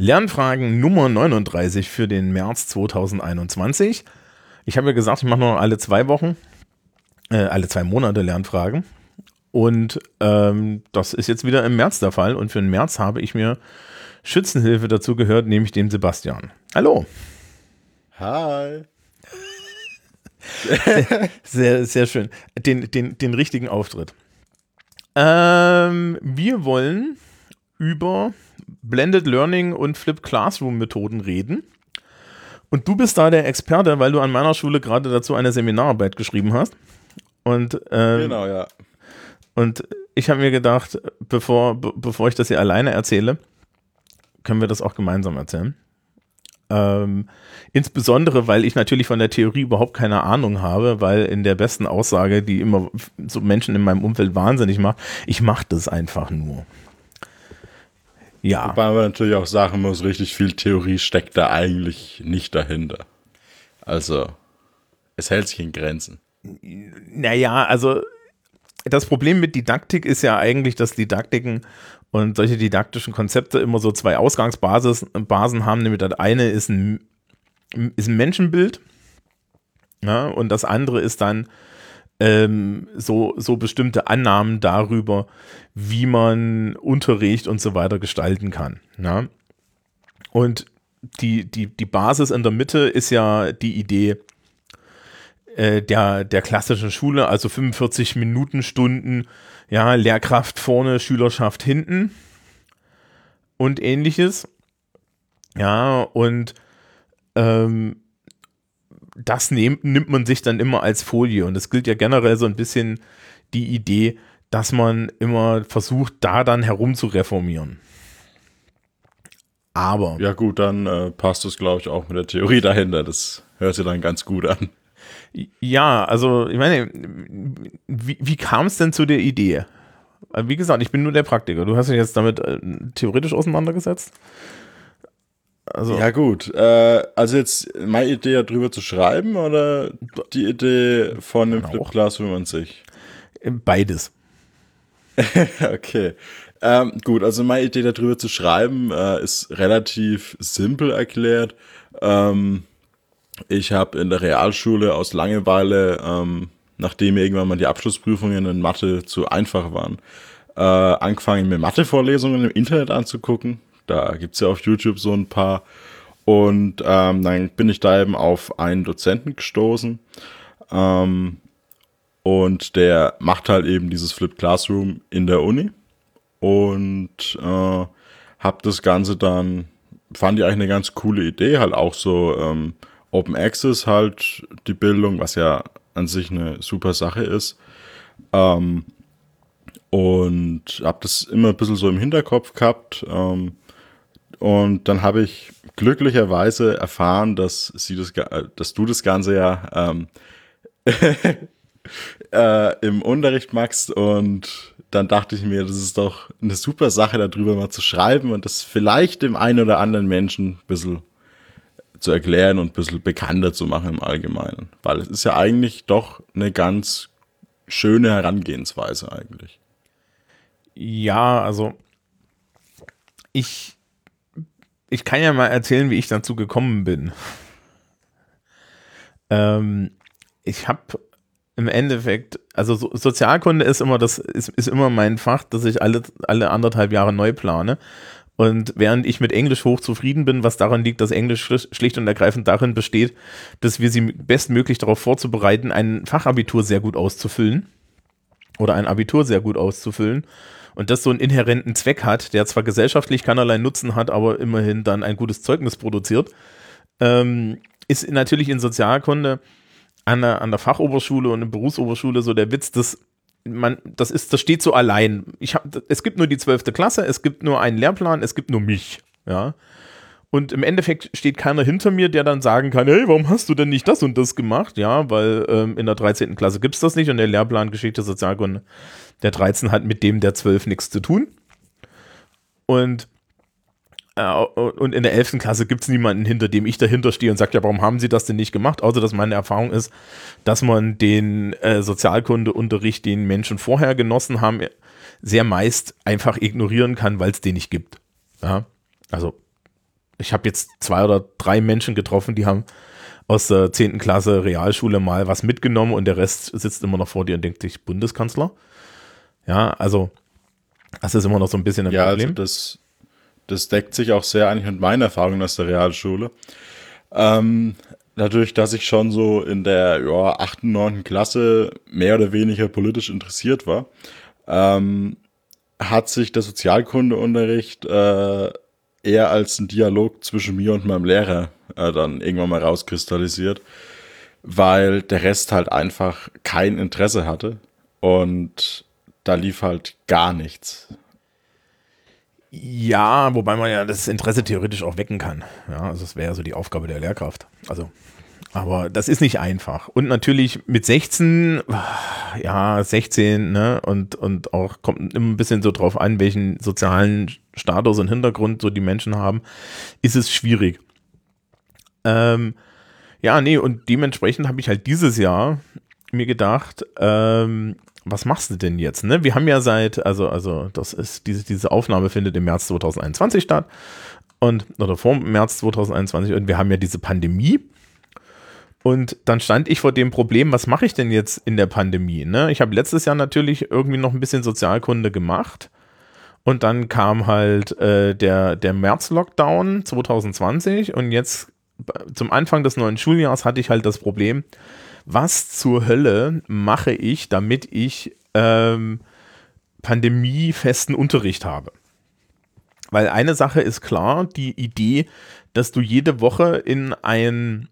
Lernfragen Nummer 39 für den März 2021. Ich habe ja gesagt, ich mache nur alle zwei Wochen, äh, alle zwei Monate Lernfragen. Und ähm, das ist jetzt wieder im März der Fall. Und für den März habe ich mir Schützenhilfe dazu gehört, nämlich dem Sebastian. Hallo. Hi. sehr, sehr schön. Den, den, den richtigen Auftritt. Ähm, wir wollen über Blended Learning und Flip Classroom Methoden reden. Und du bist da der Experte, weil du an meiner Schule gerade dazu eine Seminararbeit geschrieben hast. Und, ähm, genau, ja. Und ich habe mir gedacht, bevor, bevor ich das hier alleine erzähle, können wir das auch gemeinsam erzählen. Ähm, insbesondere, weil ich natürlich von der Theorie überhaupt keine Ahnung habe, weil in der besten Aussage, die immer so Menschen in meinem Umfeld wahnsinnig macht, ich mache das einfach nur. Ja. Wobei man natürlich auch sagen muss, richtig viel Theorie steckt da eigentlich nicht dahinter. Also, es hält sich in Grenzen. Naja, also das Problem mit Didaktik ist ja eigentlich, dass Didaktiken und solche didaktischen Konzepte immer so zwei Ausgangsbasen haben. Nämlich das eine ist ein, ist ein Menschenbild ja, und das andere ist dann ähm, so, so bestimmte Annahmen darüber, wie man Unterricht und so weiter gestalten kann. Ja. Und die, die, die Basis in der Mitte ist ja die Idee, äh, der, der klassischen Schule, also 45 Minuten Stunden, ja, Lehrkraft vorne, Schülerschaft hinten und ähnliches. Ja, und ähm, das nehm, nimmt man sich dann immer als Folie. Und es gilt ja generell so ein bisschen die Idee, dass man immer versucht, da dann herum zu reformieren. Aber. Ja, gut, dann äh, passt es, glaube ich, auch mit der Theorie dahinter. Das hört sich dann ganz gut an. Ja, also ich meine, wie, wie kam es denn zu der Idee? Wie gesagt, ich bin nur der Praktiker. Du hast dich jetzt damit äh, theoretisch auseinandergesetzt? Also, ja, gut. Äh, also jetzt meine Idee darüber zu schreiben oder die Idee von dem Flip an sich? Beides. okay. Ähm, gut, also meine Idee darüber zu schreiben äh, ist relativ simpel erklärt. Ähm, ich habe in der Realschule aus Langeweile, ähm, nachdem irgendwann mal die Abschlussprüfungen in Mathe zu einfach waren, äh, angefangen, mir Mathe-Vorlesungen im Internet anzugucken. Da gibt es ja auf YouTube so ein paar. Und ähm, dann bin ich da eben auf einen Dozenten gestoßen. Ähm, und der macht halt eben dieses Flip Classroom in der Uni. Und äh, habe das Ganze dann, fand ich eigentlich eine ganz coole Idee, halt auch so ähm, Open Access halt die Bildung, was ja an sich eine super Sache ist. Ähm, und habe das immer ein bisschen so im Hinterkopf gehabt. Ähm, und dann habe ich glücklicherweise erfahren, dass sie das, dass du das Ganze ja ähm, äh, im Unterricht machst und dann dachte ich mir, das ist doch eine super Sache, darüber mal zu schreiben und das vielleicht dem einen oder anderen Menschen ein bisschen zu erklären und ein bisschen bekannter zu machen im Allgemeinen. Weil es ist ja eigentlich doch eine ganz schöne Herangehensweise eigentlich. Ja, also ich, ich kann ja mal erzählen, wie ich dazu gekommen bin. Ähm, ich habe im Endeffekt, also so, Sozialkunde ist immer das, ist, ist immer mein Fach, das ich alle, alle anderthalb Jahre neu plane. Und während ich mit Englisch hoch zufrieden bin, was daran liegt, dass Englisch schlicht und ergreifend darin besteht, dass wir sie bestmöglich darauf vorzubereiten, ein Fachabitur sehr gut auszufüllen oder ein Abitur sehr gut auszufüllen und das so einen inhärenten Zweck hat, der zwar gesellschaftlich keinerlei Nutzen hat, aber immerhin dann ein gutes Zeugnis produziert, ähm, ist natürlich in Sozialkunde an der, an der Fachoberschule und in Berufsoberschule so der Witz, dass man, das ist, das steht so allein. Ich hab, es gibt nur die zwölfte Klasse, es gibt nur einen Lehrplan, es gibt nur mich, ja. Und im Endeffekt steht keiner hinter mir, der dann sagen kann, hey, warum hast du denn nicht das und das gemacht? Ja, weil ähm, in der 13. Klasse gibt es das nicht und der Lehrplan Geschichte, Sozialkunde der 13 hat mit dem der 12 nichts zu tun. Und äh, und in der 11. Klasse gibt es niemanden, hinter dem ich dahinter stehe und sage, ja, warum haben sie das denn nicht gemacht? Außer, dass meine Erfahrung ist, dass man den äh, Sozialkundeunterricht, den Menschen vorher genossen haben, sehr meist einfach ignorieren kann, weil es den nicht gibt. Ja? Also ich habe jetzt zwei oder drei Menschen getroffen, die haben aus der 10. Klasse Realschule mal was mitgenommen und der Rest sitzt immer noch vor dir und denkt sich, Bundeskanzler? Ja, also das ist immer noch so ein bisschen ein ja, Problem. Also das, das deckt sich auch sehr eigentlich mit meinen Erfahrungen aus der Realschule. Ähm, dadurch, dass ich schon so in der ja, 8., 9. Klasse mehr oder weniger politisch interessiert war, ähm, hat sich der Sozialkundeunterricht äh, eher als ein Dialog zwischen mir und meinem Lehrer äh, dann irgendwann mal rauskristallisiert, weil der Rest halt einfach kein Interesse hatte und da lief halt gar nichts. Ja, wobei man ja das Interesse theoretisch auch wecken kann. Ja, also das wäre ja so die Aufgabe der Lehrkraft. Also, aber das ist nicht einfach. Und natürlich mit 16, ja, 16, ne, und, und auch kommt immer ein bisschen so drauf an, welchen sozialen Status und Hintergrund so die Menschen haben, ist es schwierig. Ähm, ja, nee, und dementsprechend habe ich halt dieses Jahr mir gedacht, ähm, was machst du denn jetzt? Ne? Wir haben ja seit, also, also das ist, diese, diese Aufnahme findet im März 2021 statt und oder vor März 2021 und wir haben ja diese Pandemie. Und dann stand ich vor dem Problem, was mache ich denn jetzt in der Pandemie? Ne? Ich habe letztes Jahr natürlich irgendwie noch ein bisschen Sozialkunde gemacht. Und dann kam halt äh, der, der März-Lockdown 2020 und jetzt zum Anfang des neuen Schuljahres hatte ich halt das Problem, was zur Hölle mache ich, damit ich ähm, pandemiefesten Unterricht habe? Weil eine Sache ist klar, die Idee, dass du jede Woche in, ein,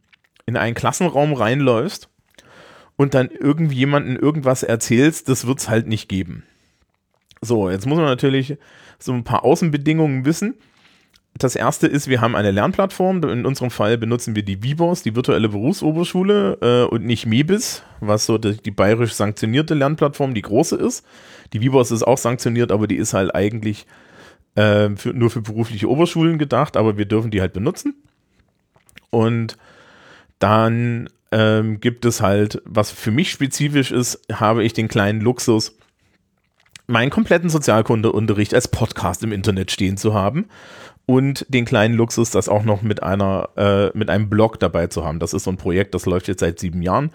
in einen Klassenraum reinläufst und dann irgendwie jemanden irgendwas erzählst, das wird es halt nicht geben. So, jetzt muss man natürlich so ein paar Außenbedingungen wissen das erste ist, wir haben eine Lernplattform. In unserem Fall benutzen wir die VIBOS, die virtuelle Berufsoberschule, äh, und nicht MEBIS, was so die, die bayerisch sanktionierte Lernplattform, die große ist. Die VIBOS ist auch sanktioniert, aber die ist halt eigentlich äh, für, nur für berufliche Oberschulen gedacht, aber wir dürfen die halt benutzen. Und dann ähm, gibt es halt, was für mich spezifisch ist, habe ich den kleinen Luxus, meinen kompletten Sozialkundeunterricht als Podcast im Internet stehen zu haben und den kleinen Luxus, das auch noch mit einer, äh, mit einem Blog dabei zu haben. Das ist so ein Projekt, das läuft jetzt seit sieben Jahren.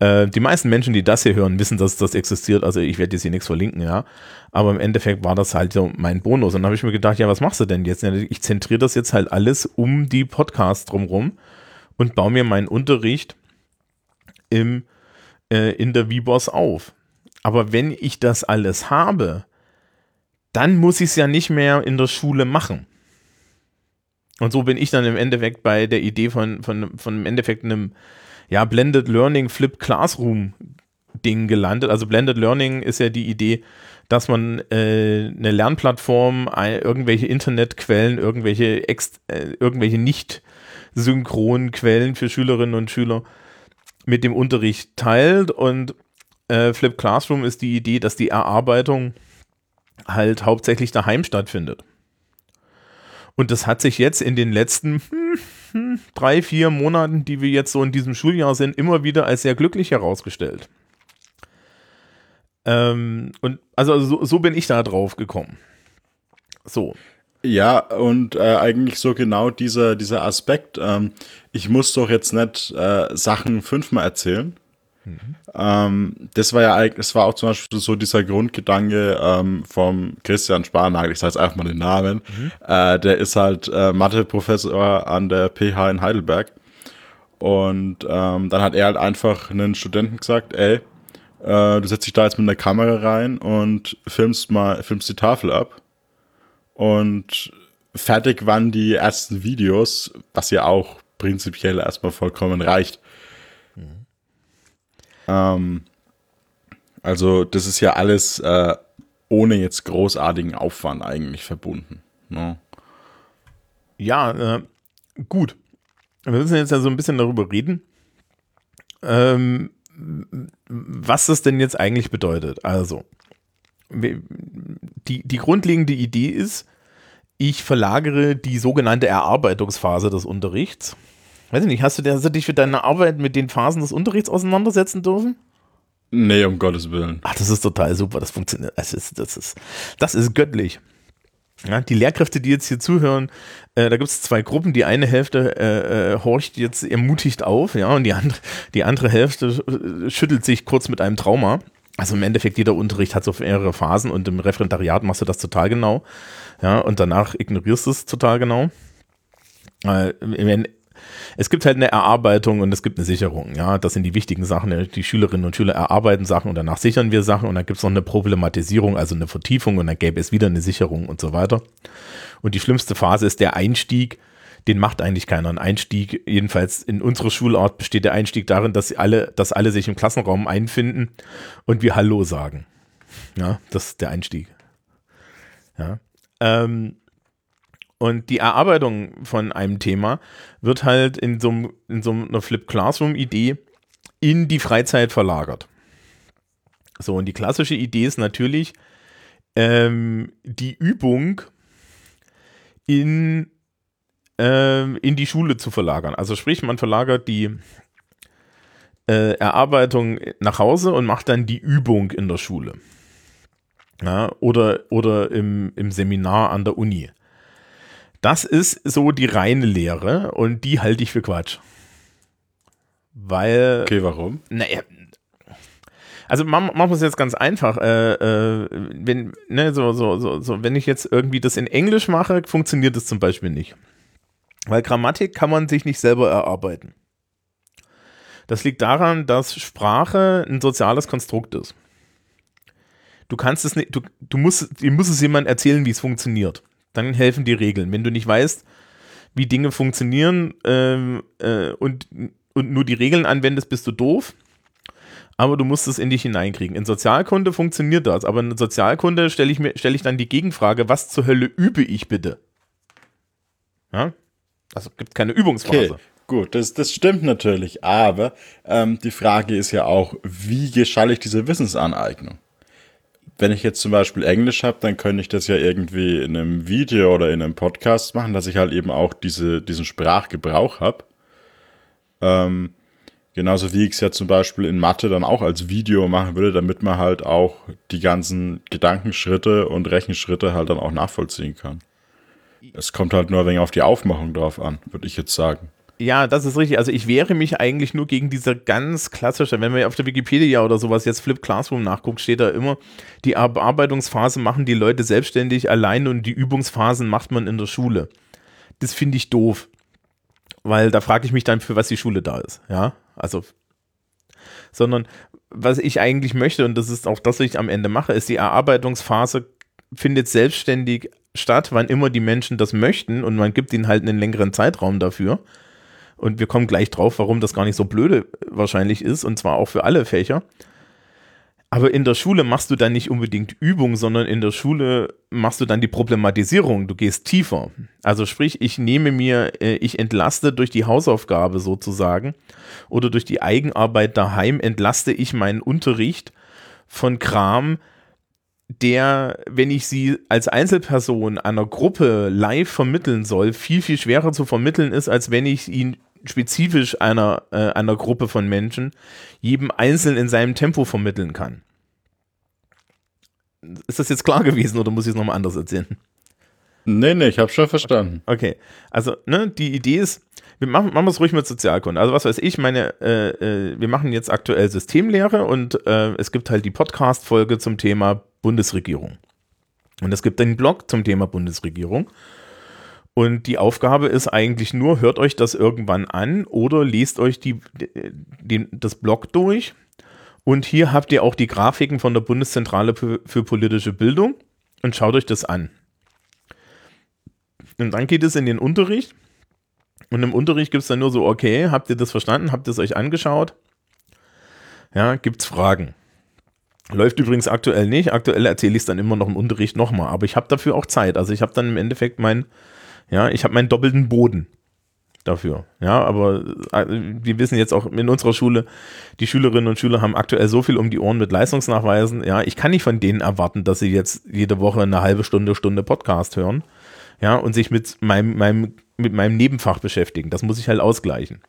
Äh, die meisten Menschen, die das hier hören, wissen, dass das existiert. Also ich werde jetzt hier nichts verlinken, ja. Aber im Endeffekt war das halt so mein Bonus. Und dann habe ich mir gedacht, ja, was machst du denn jetzt? Ich zentriere das jetzt halt alles um die Podcasts drumrum und baue mir meinen Unterricht im, äh, in der VBOS auf. Aber wenn ich das alles habe, dann muss ich es ja nicht mehr in der Schule machen. Und so bin ich dann im Endeffekt bei der Idee von, von, von im Endeffekt einem ja, Blended Learning Flip Classroom Ding gelandet. Also Blended Learning ist ja die Idee, dass man äh, eine Lernplattform, ein, irgendwelche Internetquellen, irgendwelche, ex, äh, irgendwelche nicht synchronen Quellen für Schülerinnen und Schüler mit dem Unterricht teilt. Und äh, Flip Classroom ist die Idee, dass die Erarbeitung halt hauptsächlich daheim stattfindet. Und das hat sich jetzt in den letzten hm, hm, drei, vier Monaten, die wir jetzt so in diesem Schuljahr sind, immer wieder als sehr glücklich herausgestellt. Ähm, und also so, so, bin ich da drauf gekommen. So. Ja, und äh, eigentlich so genau dieser, dieser Aspekt, ähm, ich muss doch jetzt nicht äh, Sachen fünfmal erzählen, Ähm, das war ja eigentlich, das war auch zum Beispiel so dieser Grundgedanke ähm, vom Christian Sparnagel, ich sage jetzt einfach mal den Namen, mhm. äh, der ist halt äh, Mathe-Professor an der PH in Heidelberg. Und ähm, dann hat er halt einfach einen Studenten gesagt, ey, äh, du setzt dich da jetzt mit einer Kamera rein und filmst mal, filmst die Tafel ab. Und fertig waren die ersten Videos, was ja auch prinzipiell erstmal vollkommen reicht. Ähm, also das ist ja alles äh, ohne jetzt großartigen Aufwand eigentlich verbunden. Ne? Ja, äh, gut. Wir müssen jetzt ja so ein bisschen darüber reden, ähm, was das denn jetzt eigentlich bedeutet. Also, die, die grundlegende Idee ist, ich verlagere die sogenannte Erarbeitungsphase des Unterrichts Weiß ich nicht, hast du, hast du dich für deine Arbeit mit den Phasen des Unterrichts auseinandersetzen dürfen? Nee, um Gottes Willen. Ach, das ist total super, das funktioniert. Das ist, das ist, das ist göttlich. Ja, die Lehrkräfte, die jetzt hier zuhören, äh, da gibt es zwei Gruppen. Die eine Hälfte äh, äh, horcht jetzt ermutigt auf, ja, und die andere, die andere Hälfte schüttelt sich kurz mit einem Trauma. Also im Endeffekt, jeder Unterricht hat so mehrere Phasen und im Referendariat machst du das total genau. Ja, und danach ignorierst du es total genau. Äh, es gibt halt eine Erarbeitung und es gibt eine Sicherung. Ja, das sind die wichtigen Sachen. Die Schülerinnen und Schüler erarbeiten Sachen und danach sichern wir Sachen und dann gibt es noch eine Problematisierung, also eine Vertiefung und dann gäbe es wieder eine Sicherung und so weiter. Und die schlimmste Phase ist der Einstieg. Den macht eigentlich keiner. Ein Einstieg, jedenfalls in unserer Schulart, besteht der Einstieg darin, dass alle, dass alle sich im Klassenraum einfinden und wir Hallo sagen. Ja, das ist der Einstieg. Ja. Ähm, und die Erarbeitung von einem Thema wird halt in so, in so einer Flip Classroom-Idee in die Freizeit verlagert. So, und die klassische Idee ist natürlich, ähm, die Übung in, ähm, in die Schule zu verlagern. Also sprich, man verlagert die äh, Erarbeitung nach Hause und macht dann die Übung in der Schule. Ja, oder oder im, im Seminar an der Uni. Das ist so die reine Lehre und die halte ich für Quatsch. Weil. Okay, warum? Naja. Also machen wir es jetzt ganz einfach. Äh, äh, wenn, ne, so, so, so, so, wenn ich jetzt irgendwie das in Englisch mache, funktioniert das zum Beispiel nicht. Weil Grammatik kann man sich nicht selber erarbeiten. Das liegt daran, dass Sprache ein soziales Konstrukt ist. Du kannst es nicht, du, du musst, du musst es jemandem erzählen, wie es funktioniert dann helfen die Regeln. Wenn du nicht weißt, wie Dinge funktionieren ähm, äh, und, und nur die Regeln anwendest, bist du doof. Aber du musst es in dich hineinkriegen. In Sozialkunde funktioniert das, aber in Sozialkunde stelle ich, stell ich dann die Gegenfrage, was zur Hölle übe ich bitte? Ja? Also gibt keine Übungsphase. Okay. Gut, das, das stimmt natürlich, aber ähm, die Frage ist ja auch, wie geschalle ich diese Wissensaneignung? Wenn ich jetzt zum Beispiel Englisch habe, dann könnte ich das ja irgendwie in einem Video oder in einem Podcast machen, dass ich halt eben auch diese, diesen Sprachgebrauch habe. Ähm, genauso wie ich es ja zum Beispiel in Mathe dann auch als Video machen würde, damit man halt auch die ganzen Gedankenschritte und Rechenschritte halt dann auch nachvollziehen kann. Es kommt halt nur ein wenig auf die Aufmachung drauf an, würde ich jetzt sagen. Ja, das ist richtig. Also ich wehre mich eigentlich nur gegen diese ganz klassische, wenn man auf der Wikipedia oder sowas jetzt Flip Classroom nachguckt, steht da immer, die Bearbeitungsphase machen die Leute selbstständig allein und die Übungsphasen macht man in der Schule. Das finde ich doof. Weil da frage ich mich dann, für was die Schule da ist. Ja, also, sondern was ich eigentlich möchte, und das ist auch das, was ich am Ende mache, ist die Erarbeitungsphase findet selbstständig statt, wann immer die Menschen das möchten und man gibt ihnen halt einen längeren Zeitraum dafür. Und wir kommen gleich drauf, warum das gar nicht so blöde wahrscheinlich ist, und zwar auch für alle Fächer. Aber in der Schule machst du dann nicht unbedingt Übung, sondern in der Schule machst du dann die Problematisierung. Du gehst tiefer. Also sprich, ich nehme mir, äh, ich entlaste durch die Hausaufgabe sozusagen oder durch die Eigenarbeit daheim entlaste ich meinen Unterricht von Kram, der, wenn ich sie als Einzelperson einer Gruppe live vermitteln soll, viel, viel schwerer zu vermitteln ist, als wenn ich ihn spezifisch einer, äh, einer Gruppe von Menschen jedem einzeln in seinem Tempo vermitteln kann. Ist das jetzt klar gewesen oder muss ich es nochmal anders erzählen? Nee, nee, ich habe schon verstanden. Okay, also ne, die Idee ist, wir machen, machen es ruhig mit Sozialkunde. Also was weiß ich, meine, äh, äh, wir machen jetzt aktuell Systemlehre und äh, es gibt halt die Podcast-Folge zum Thema Bundesregierung. Und es gibt einen Blog zum Thema Bundesregierung. Und die Aufgabe ist eigentlich nur, hört euch das irgendwann an oder lest euch die, die, das Blog durch. Und hier habt ihr auch die Grafiken von der Bundeszentrale für, politische Bildung und schaut euch das an. Und dann geht es in den Unterricht. Und im Unterricht gibt es dann nur so, okay, habt ihr das verstanden? Habt ihr es euch angeschaut? Ja, gibt es Fragen. Läuft übrigens aktuell nicht. Aktuell erzähle ich es dann immer noch im Unterricht nochmal. Aber ich habe dafür auch Zeit. Also ich habe dann im Endeffekt mein ja, ich habe meinen doppelten Boden dafür. Ja, aber äh, wir wissen jetzt auch in unserer Schule, die Schülerinnen und Schüler haben aktuell so viel um die Ohren mit Leistungsnachweisen. Ja, ich kann nicht von denen erwarten, dass sie jetzt jede Woche eine halbe Stunde, Stunde Podcast hören. Ja, und sich mit meinem, meinem, mit meinem Nebenfach beschäftigen. Das muss ich halt ausgleichen.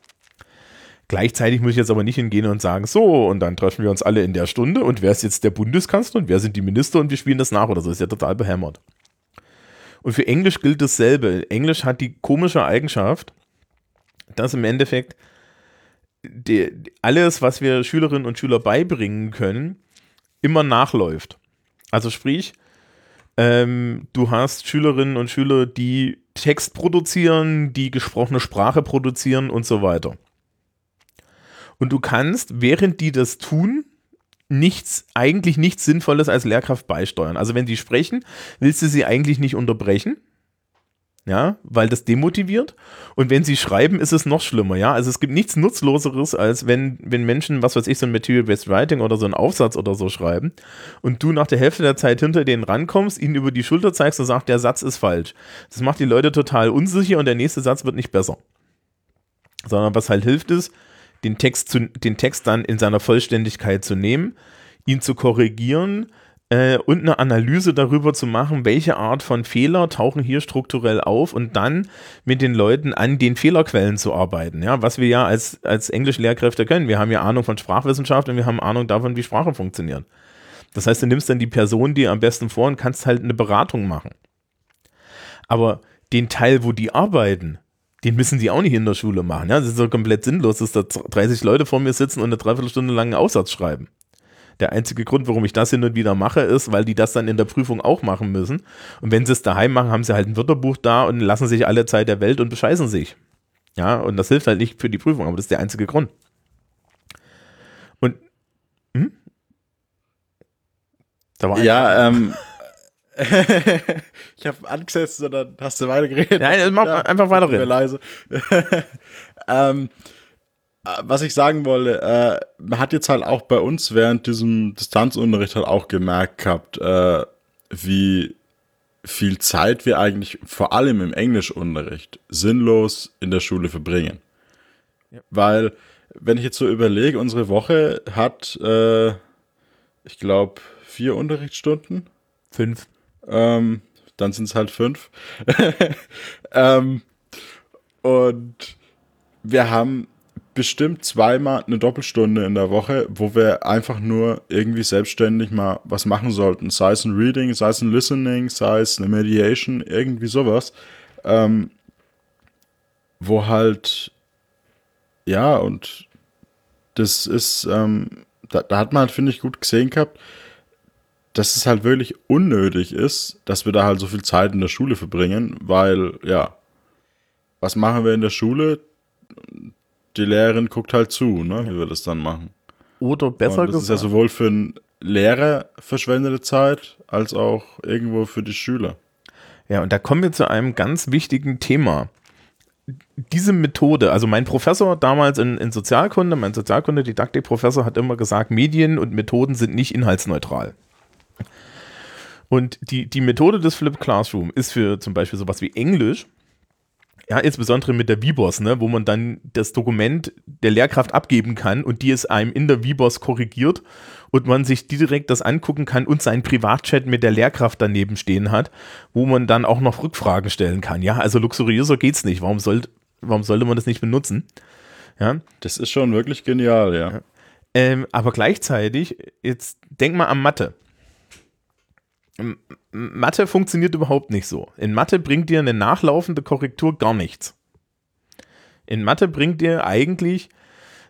Gleichzeitig muss ich jetzt aber nicht hingehen und sagen, so, und dann treffen wir uns alle in der Stunde und wer ist jetzt der Bundeskanzler und wer sind die Minister und wir spielen das nach oder so. Ist ja total behämmert. Und für Englisch gilt dasselbe. Englisch hat die komische Eigenschaft, dass im Endeffekt die, alles, was wir Schülerinnen und Schüler beibringen können, immer nachläuft. Also sprich, ähm, du hast Schülerinnen und Schüler, die Text produzieren, die gesprochene Sprache produzieren und so weiter. Und du kannst, während die das tun, nichts, eigentlich nichts Sinnvolles als Lehrkraft beisteuern. Also wenn die sprechen, willst du sie eigentlich nicht unterbrechen, ja, weil das demotiviert. Und wenn sie schreiben, ist es noch schlimmer, ja. Also es gibt nichts Nutzloseres, als wenn, wenn Menschen, was weiß ich, so ein Material-Based Writing oder so einen Aufsatz oder so schreiben und du nach der Hälfte der Zeit hinter denen rankommst, ihnen über die Schulter zeigst und sagst, der Satz ist falsch. Das macht die Leute total unsicher und der nächste Satz wird nicht besser. Sondern was halt hilft ist, den Text, zu, den Text dann in seiner Vollständigkeit zu nehmen, ihn zu korrigieren äh, und eine Analyse darüber zu machen, welche Art von Fehler tauchen hier strukturell auf und dann mit den Leuten an den Fehlerquellen zu arbeiten. Ja, was wir ja als, als Englischlehrkräfte können. Wir haben ja Ahnung von Sprachwissenschaft und wir haben Ahnung davon, wie Sprache funktioniert. Das heißt, du nimmst dann die Person dir am besten vor und kannst halt eine Beratung machen. Aber den Teil, wo die arbeiten, den müssen die auch nicht in der Schule machen. Ja? Das ist so komplett sinnlos, dass da 30 Leute vor mir sitzen und eine Dreiviertelstunde lang einen Aussatz schreiben. Der einzige Grund, warum ich das hin und wieder mache, ist, weil die das dann in der Prüfung auch machen müssen. Und wenn sie es daheim machen, haben sie halt ein Wörterbuch da und lassen sich alle Zeit der Welt und bescheißen sich. Ja, und das hilft halt nicht für die Prüfung, aber das ist der einzige Grund. Und, hm? Da war ja, ähm, ich habe angesetzt und dann hast du weitergeredet. Nein, mach ja, einfach weiterreden. leise. ähm, was ich sagen wollte, äh, man hat jetzt halt auch bei uns während diesem Distanzunterricht halt auch gemerkt gehabt, äh, wie viel Zeit wir eigentlich vor allem im Englischunterricht sinnlos in der Schule verbringen. Ja. Weil, wenn ich jetzt so überlege, unsere Woche hat, äh, ich glaube, vier Unterrichtsstunden. Fünf. Ähm, dann sind es halt fünf. ähm, und wir haben bestimmt zweimal eine Doppelstunde in der Woche, wo wir einfach nur irgendwie selbstständig mal was machen sollten. Sei es ein Reading, sei es ein Listening, sei es eine Mediation, irgendwie sowas. Ähm, wo halt, ja, und das ist, ähm, da, da hat man halt, finde ich, gut gesehen gehabt, dass es halt wirklich unnötig ist, dass wir da halt so viel Zeit in der Schule verbringen, weil, ja, was machen wir in der Schule? Die Lehrerin guckt halt zu, ne, wie wir das dann machen. Oder besser Und das gesagt. ist ja sowohl für einen Lehrer verschwendete Zeit, als auch irgendwo für die Schüler. Ja, und da kommen wir zu einem ganz wichtigen Thema. Diese Methode, also mein Professor damals in, in Sozialkunde, mein Sozialkunde-Didaktik-Professor hat immer gesagt, Medien und Methoden sind nicht inhaltsneutral. Und die, die Methode des Flip Classroom ist für zum Beispiel sowas wie Englisch, ja, insbesondere mit der VBOS, ne, wo man dann das Dokument der Lehrkraft abgeben kann und die es einem in der VBOS korrigiert und man sich direkt das angucken kann und seinen Privatchat mit der Lehrkraft daneben stehen hat, wo man dann auch noch Rückfragen stellen kann. Ja, also luxuriöser geht's nicht. Warum, soll, warum sollte man das nicht benutzen? Ja. Das ist schon wirklich genial, ja. ja. Ähm, aber gleichzeitig, jetzt denk mal an Mathe. Mathe funktioniert überhaupt nicht so. In Mathe bringt dir eine nachlaufende Korrektur gar nichts. In Mathe bringt dir eigentlich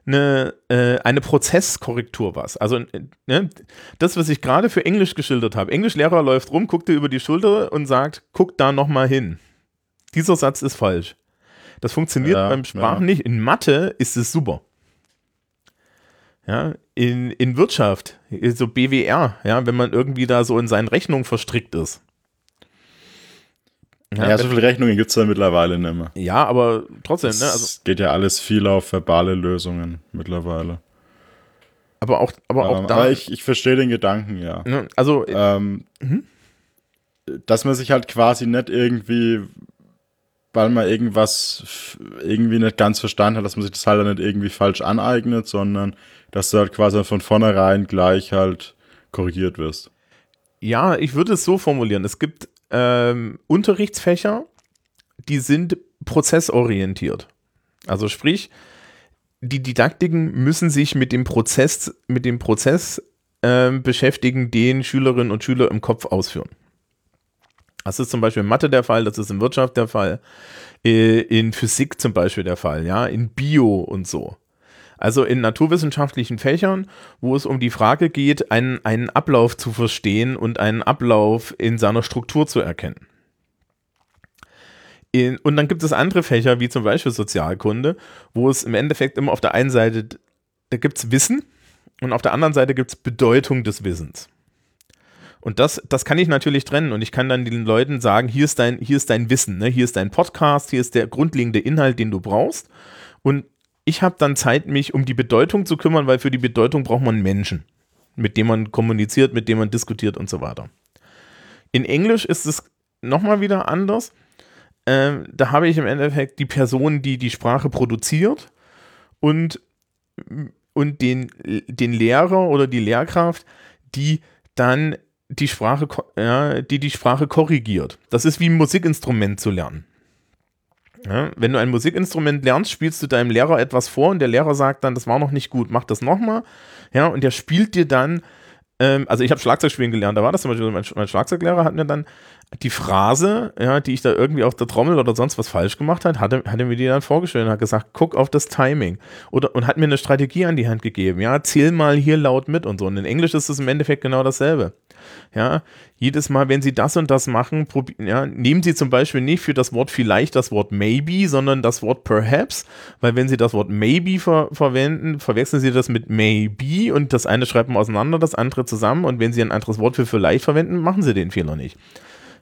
eine, äh, eine Prozesskorrektur was. Also ne, das, was ich gerade für Englisch geschildert habe. Englischlehrer läuft rum, guckt dir über die Schulter und sagt, guck da nochmal hin. Dieser Satz ist falsch. Das funktioniert ja, beim Sprachen ja. nicht. In Mathe ist es super. Ja, in, in Wirtschaft, so BWR, ja, wenn man irgendwie da so in seinen Rechnungen verstrickt ist. Ja, ja so viele Rechnungen gibt es da mittlerweile nicht mehr. Ja, aber trotzdem, es ne? Also, geht ja alles viel auf verbale Lösungen mittlerweile. Aber auch, aber auch ähm, da. Aber ich, ich verstehe den Gedanken, ja. Ne, also, ähm, mhm. dass man sich halt quasi nicht irgendwie weil man irgendwas irgendwie nicht ganz verstanden hat, dass man sich das halt nicht irgendwie falsch aneignet, sondern dass du halt quasi von vornherein gleich halt korrigiert wirst. Ja, ich würde es so formulieren. Es gibt ähm, Unterrichtsfächer, die sind prozessorientiert. Also sprich, die Didaktiken müssen sich mit dem Prozess, mit dem Prozess äh, beschäftigen, den Schülerinnen und Schüler im Kopf ausführen. Das ist zum Beispiel in Mathe der Fall, das ist in Wirtschaft der Fall, äh, in Physik zum Beispiel der Fall, ja, in Bio und so. Also in naturwissenschaftlichen Fächern, wo es um die Frage geht, einen, einen Ablauf zu verstehen und einen Ablauf in seiner Struktur zu erkennen. In, und dann gibt es andere Fächer, wie zum Beispiel Sozialkunde, wo es im Endeffekt immer auf der einen Seite, da gibt es Wissen und auf der anderen Seite gibt es Bedeutung des Wissens. Und das, das kann ich natürlich trennen und ich kann dann den Leuten sagen, hier ist dein, hier ist dein Wissen, ne? hier ist dein Podcast, hier ist der grundlegende Inhalt, den du brauchst. Und ich habe dann Zeit, mich um die Bedeutung zu kümmern, weil für die Bedeutung braucht man Menschen, mit dem man kommuniziert, mit dem man diskutiert und so weiter. In Englisch ist es nochmal wieder anders. Ähm, da habe ich im Endeffekt die Person, die die Sprache produziert und, und den, den Lehrer oder die Lehrkraft, die dann die Sprache, ja, die die Sprache korrigiert. Das ist wie ein Musikinstrument zu lernen. Ja, wenn du ein Musikinstrument lernst, spielst du deinem Lehrer etwas vor und der Lehrer sagt dann, das war noch nicht gut, mach das nochmal. Ja, und der spielt dir dann, ähm, also ich habe Schlagzeugspielen gelernt, da war das zum Beispiel, mein, mein Schlagzeuglehrer hat mir dann die Phrase, ja, die ich da irgendwie auf der Trommel oder sonst was falsch gemacht hat, hatte, hatte mir die dann vorgestellt und hat gesagt, guck auf das Timing. Oder, und hat mir eine Strategie an die Hand gegeben. Ja, zähl mal hier laut mit und so. Und in Englisch ist es im Endeffekt genau dasselbe. Ja, jedes Mal, wenn Sie das und das machen, ja, nehmen Sie zum Beispiel nicht für das Wort vielleicht das Wort maybe, sondern das Wort perhaps, weil wenn Sie das Wort maybe ver verwenden, verwechseln Sie das mit maybe und das eine schreibt man auseinander, das andere zusammen und wenn Sie ein anderes Wort für vielleicht verwenden, machen Sie den Fehler nicht.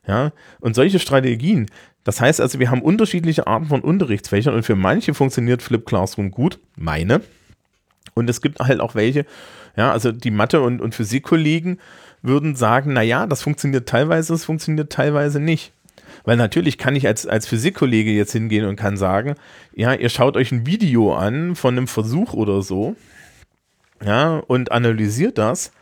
Ja, und solche Strategien, das heißt also, wir haben unterschiedliche Arten von Unterrichtsfächern und für manche funktioniert Flip Classroom gut, meine. Und es gibt halt auch welche, ja, also die Mathe- und, und Physikkollegen würden sagen, naja, das funktioniert teilweise, es funktioniert teilweise nicht. Weil natürlich kann ich als, als Physikkollege jetzt hingehen und kann sagen, ja, ihr schaut euch ein Video an von einem Versuch oder so, ja, und analysiert das,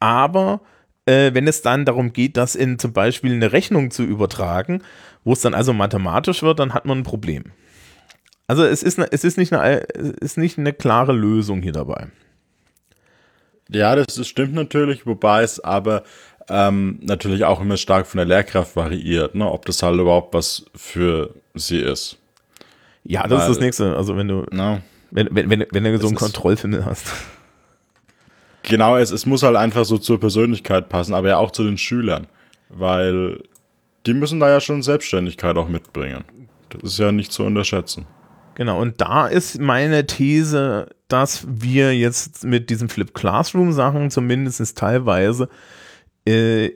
aber äh, wenn es dann darum geht, das in zum Beispiel eine Rechnung zu übertragen, wo es dann also mathematisch wird, dann hat man ein Problem. Also es ist, es ist, nicht, eine, ist nicht eine klare Lösung hier dabei. Ja, das, das stimmt natürlich, wobei es aber ähm, natürlich auch immer stark von der Lehrkraft variiert, ne? ob das halt überhaupt was für sie ist. Ja, das Weil, ist das Nächste. Also wenn du, no, wenn, wenn, wenn, wenn du so einen Kontrollfindel hast. Genau, es, es muss halt einfach so zur Persönlichkeit passen, aber ja auch zu den Schülern, weil die müssen da ja schon Selbstständigkeit auch mitbringen. Das ist ja nicht zu unterschätzen. Genau, und da ist meine These, dass wir jetzt mit diesen Flip Classroom Sachen zumindest teilweise äh,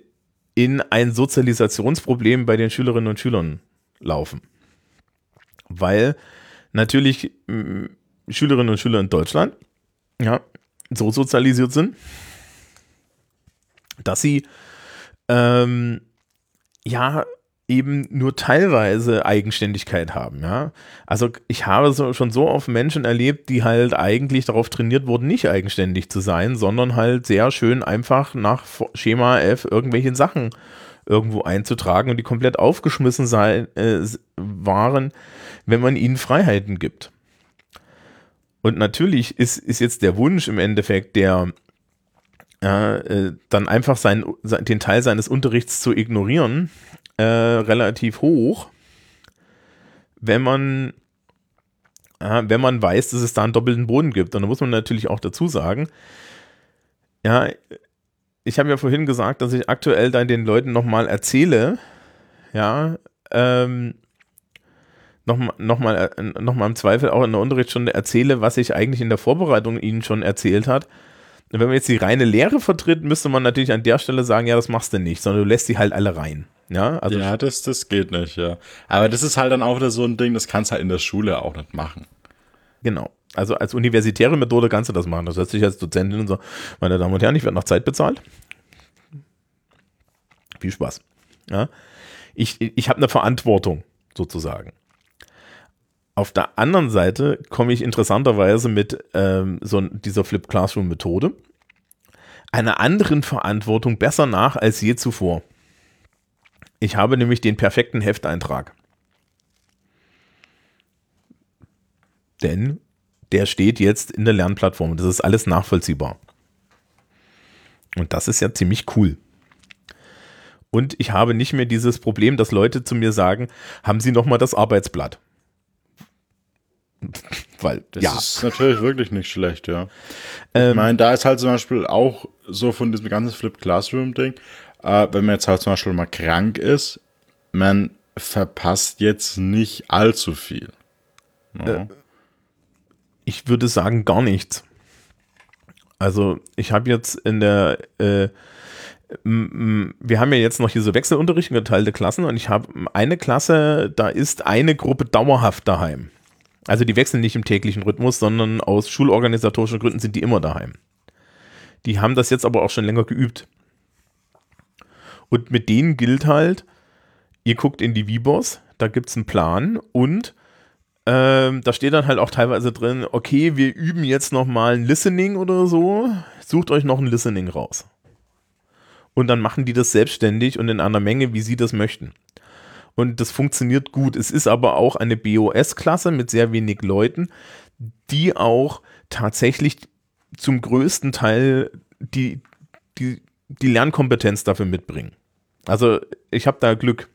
in ein Sozialisationsproblem bei den Schülerinnen und Schülern laufen. Weil natürlich Schülerinnen und Schüler in Deutschland ja, so sozialisiert sind, dass sie ähm, ja eben nur teilweise Eigenständigkeit haben, ja. Also ich habe so, schon so oft Menschen erlebt, die halt eigentlich darauf trainiert wurden, nicht eigenständig zu sein, sondern halt sehr schön einfach nach Schema F irgendwelche Sachen irgendwo einzutragen und die komplett aufgeschmissen sein, äh, waren, wenn man ihnen Freiheiten gibt. Und natürlich ist, ist jetzt der Wunsch im Endeffekt der, äh, dann einfach sein, den Teil seines Unterrichts zu ignorieren, äh, relativ hoch, wenn man, äh, wenn man weiß, dass es da einen doppelten Boden gibt. Und da muss man natürlich auch dazu sagen, ja, ich habe ja vorhin gesagt, dass ich aktuell dann den Leuten nochmal erzähle, ja, ähm, nochmal noch mal, noch mal im Zweifel auch in der Unterrichtsstunde erzähle, was ich eigentlich in der Vorbereitung ihnen schon erzählt hat. Und wenn man jetzt die reine Lehre vertritt, müsste man natürlich an der Stelle sagen, ja, das machst du nicht, sondern du lässt die halt alle rein. Ja, also ja das, das geht nicht, ja. Aber das ist halt dann auch wieder so ein Ding, das kannst du halt in der Schule auch nicht machen. Genau. Also als universitäre Methode kannst du das machen. Das heißt, ich als Dozentin und so, meine Damen und Herren, ich werde nach Zeit bezahlt. Viel Spaß. Ja. Ich, ich habe eine Verantwortung, sozusagen. Auf der anderen Seite komme ich interessanterweise mit ähm, so dieser Flip Classroom Methode einer anderen Verantwortung besser nach als je zuvor. Ich habe nämlich den perfekten Hefteintrag. Denn der steht jetzt in der Lernplattform. Das ist alles nachvollziehbar. Und das ist ja ziemlich cool. Und ich habe nicht mehr dieses Problem, dass Leute zu mir sagen, haben Sie noch mal das Arbeitsblatt? Weil, das ja. ist natürlich wirklich nicht schlecht, ja. Ähm, ich meine, da ist halt zum Beispiel auch so von diesem ganzen Flip Classroom-Ding, äh, wenn man jetzt halt zum Beispiel mal krank ist, man verpasst jetzt nicht allzu viel. Ja. Äh, ich würde sagen, gar nichts. Also, ich habe jetzt in der äh, wir haben ja jetzt noch hier so Wechselunterricht geteilte Klassen und ich habe eine Klasse, da ist eine Gruppe dauerhaft daheim. Also die wechseln nicht im täglichen Rhythmus, sondern aus schulorganisatorischen Gründen sind die immer daheim. Die haben das jetzt aber auch schon länger geübt. Und mit denen gilt halt, ihr guckt in die Vibos, da gibt es einen Plan und ähm, da steht dann halt auch teilweise drin, okay, wir üben jetzt nochmal ein Listening oder so, sucht euch noch ein Listening raus und dann machen die das selbstständig und in einer Menge, wie sie das möchten. Und das funktioniert gut. Es ist aber auch eine BOS-Klasse mit sehr wenig Leuten, die auch tatsächlich zum größten Teil die, die, die Lernkompetenz dafür mitbringen. Also ich habe da Glück.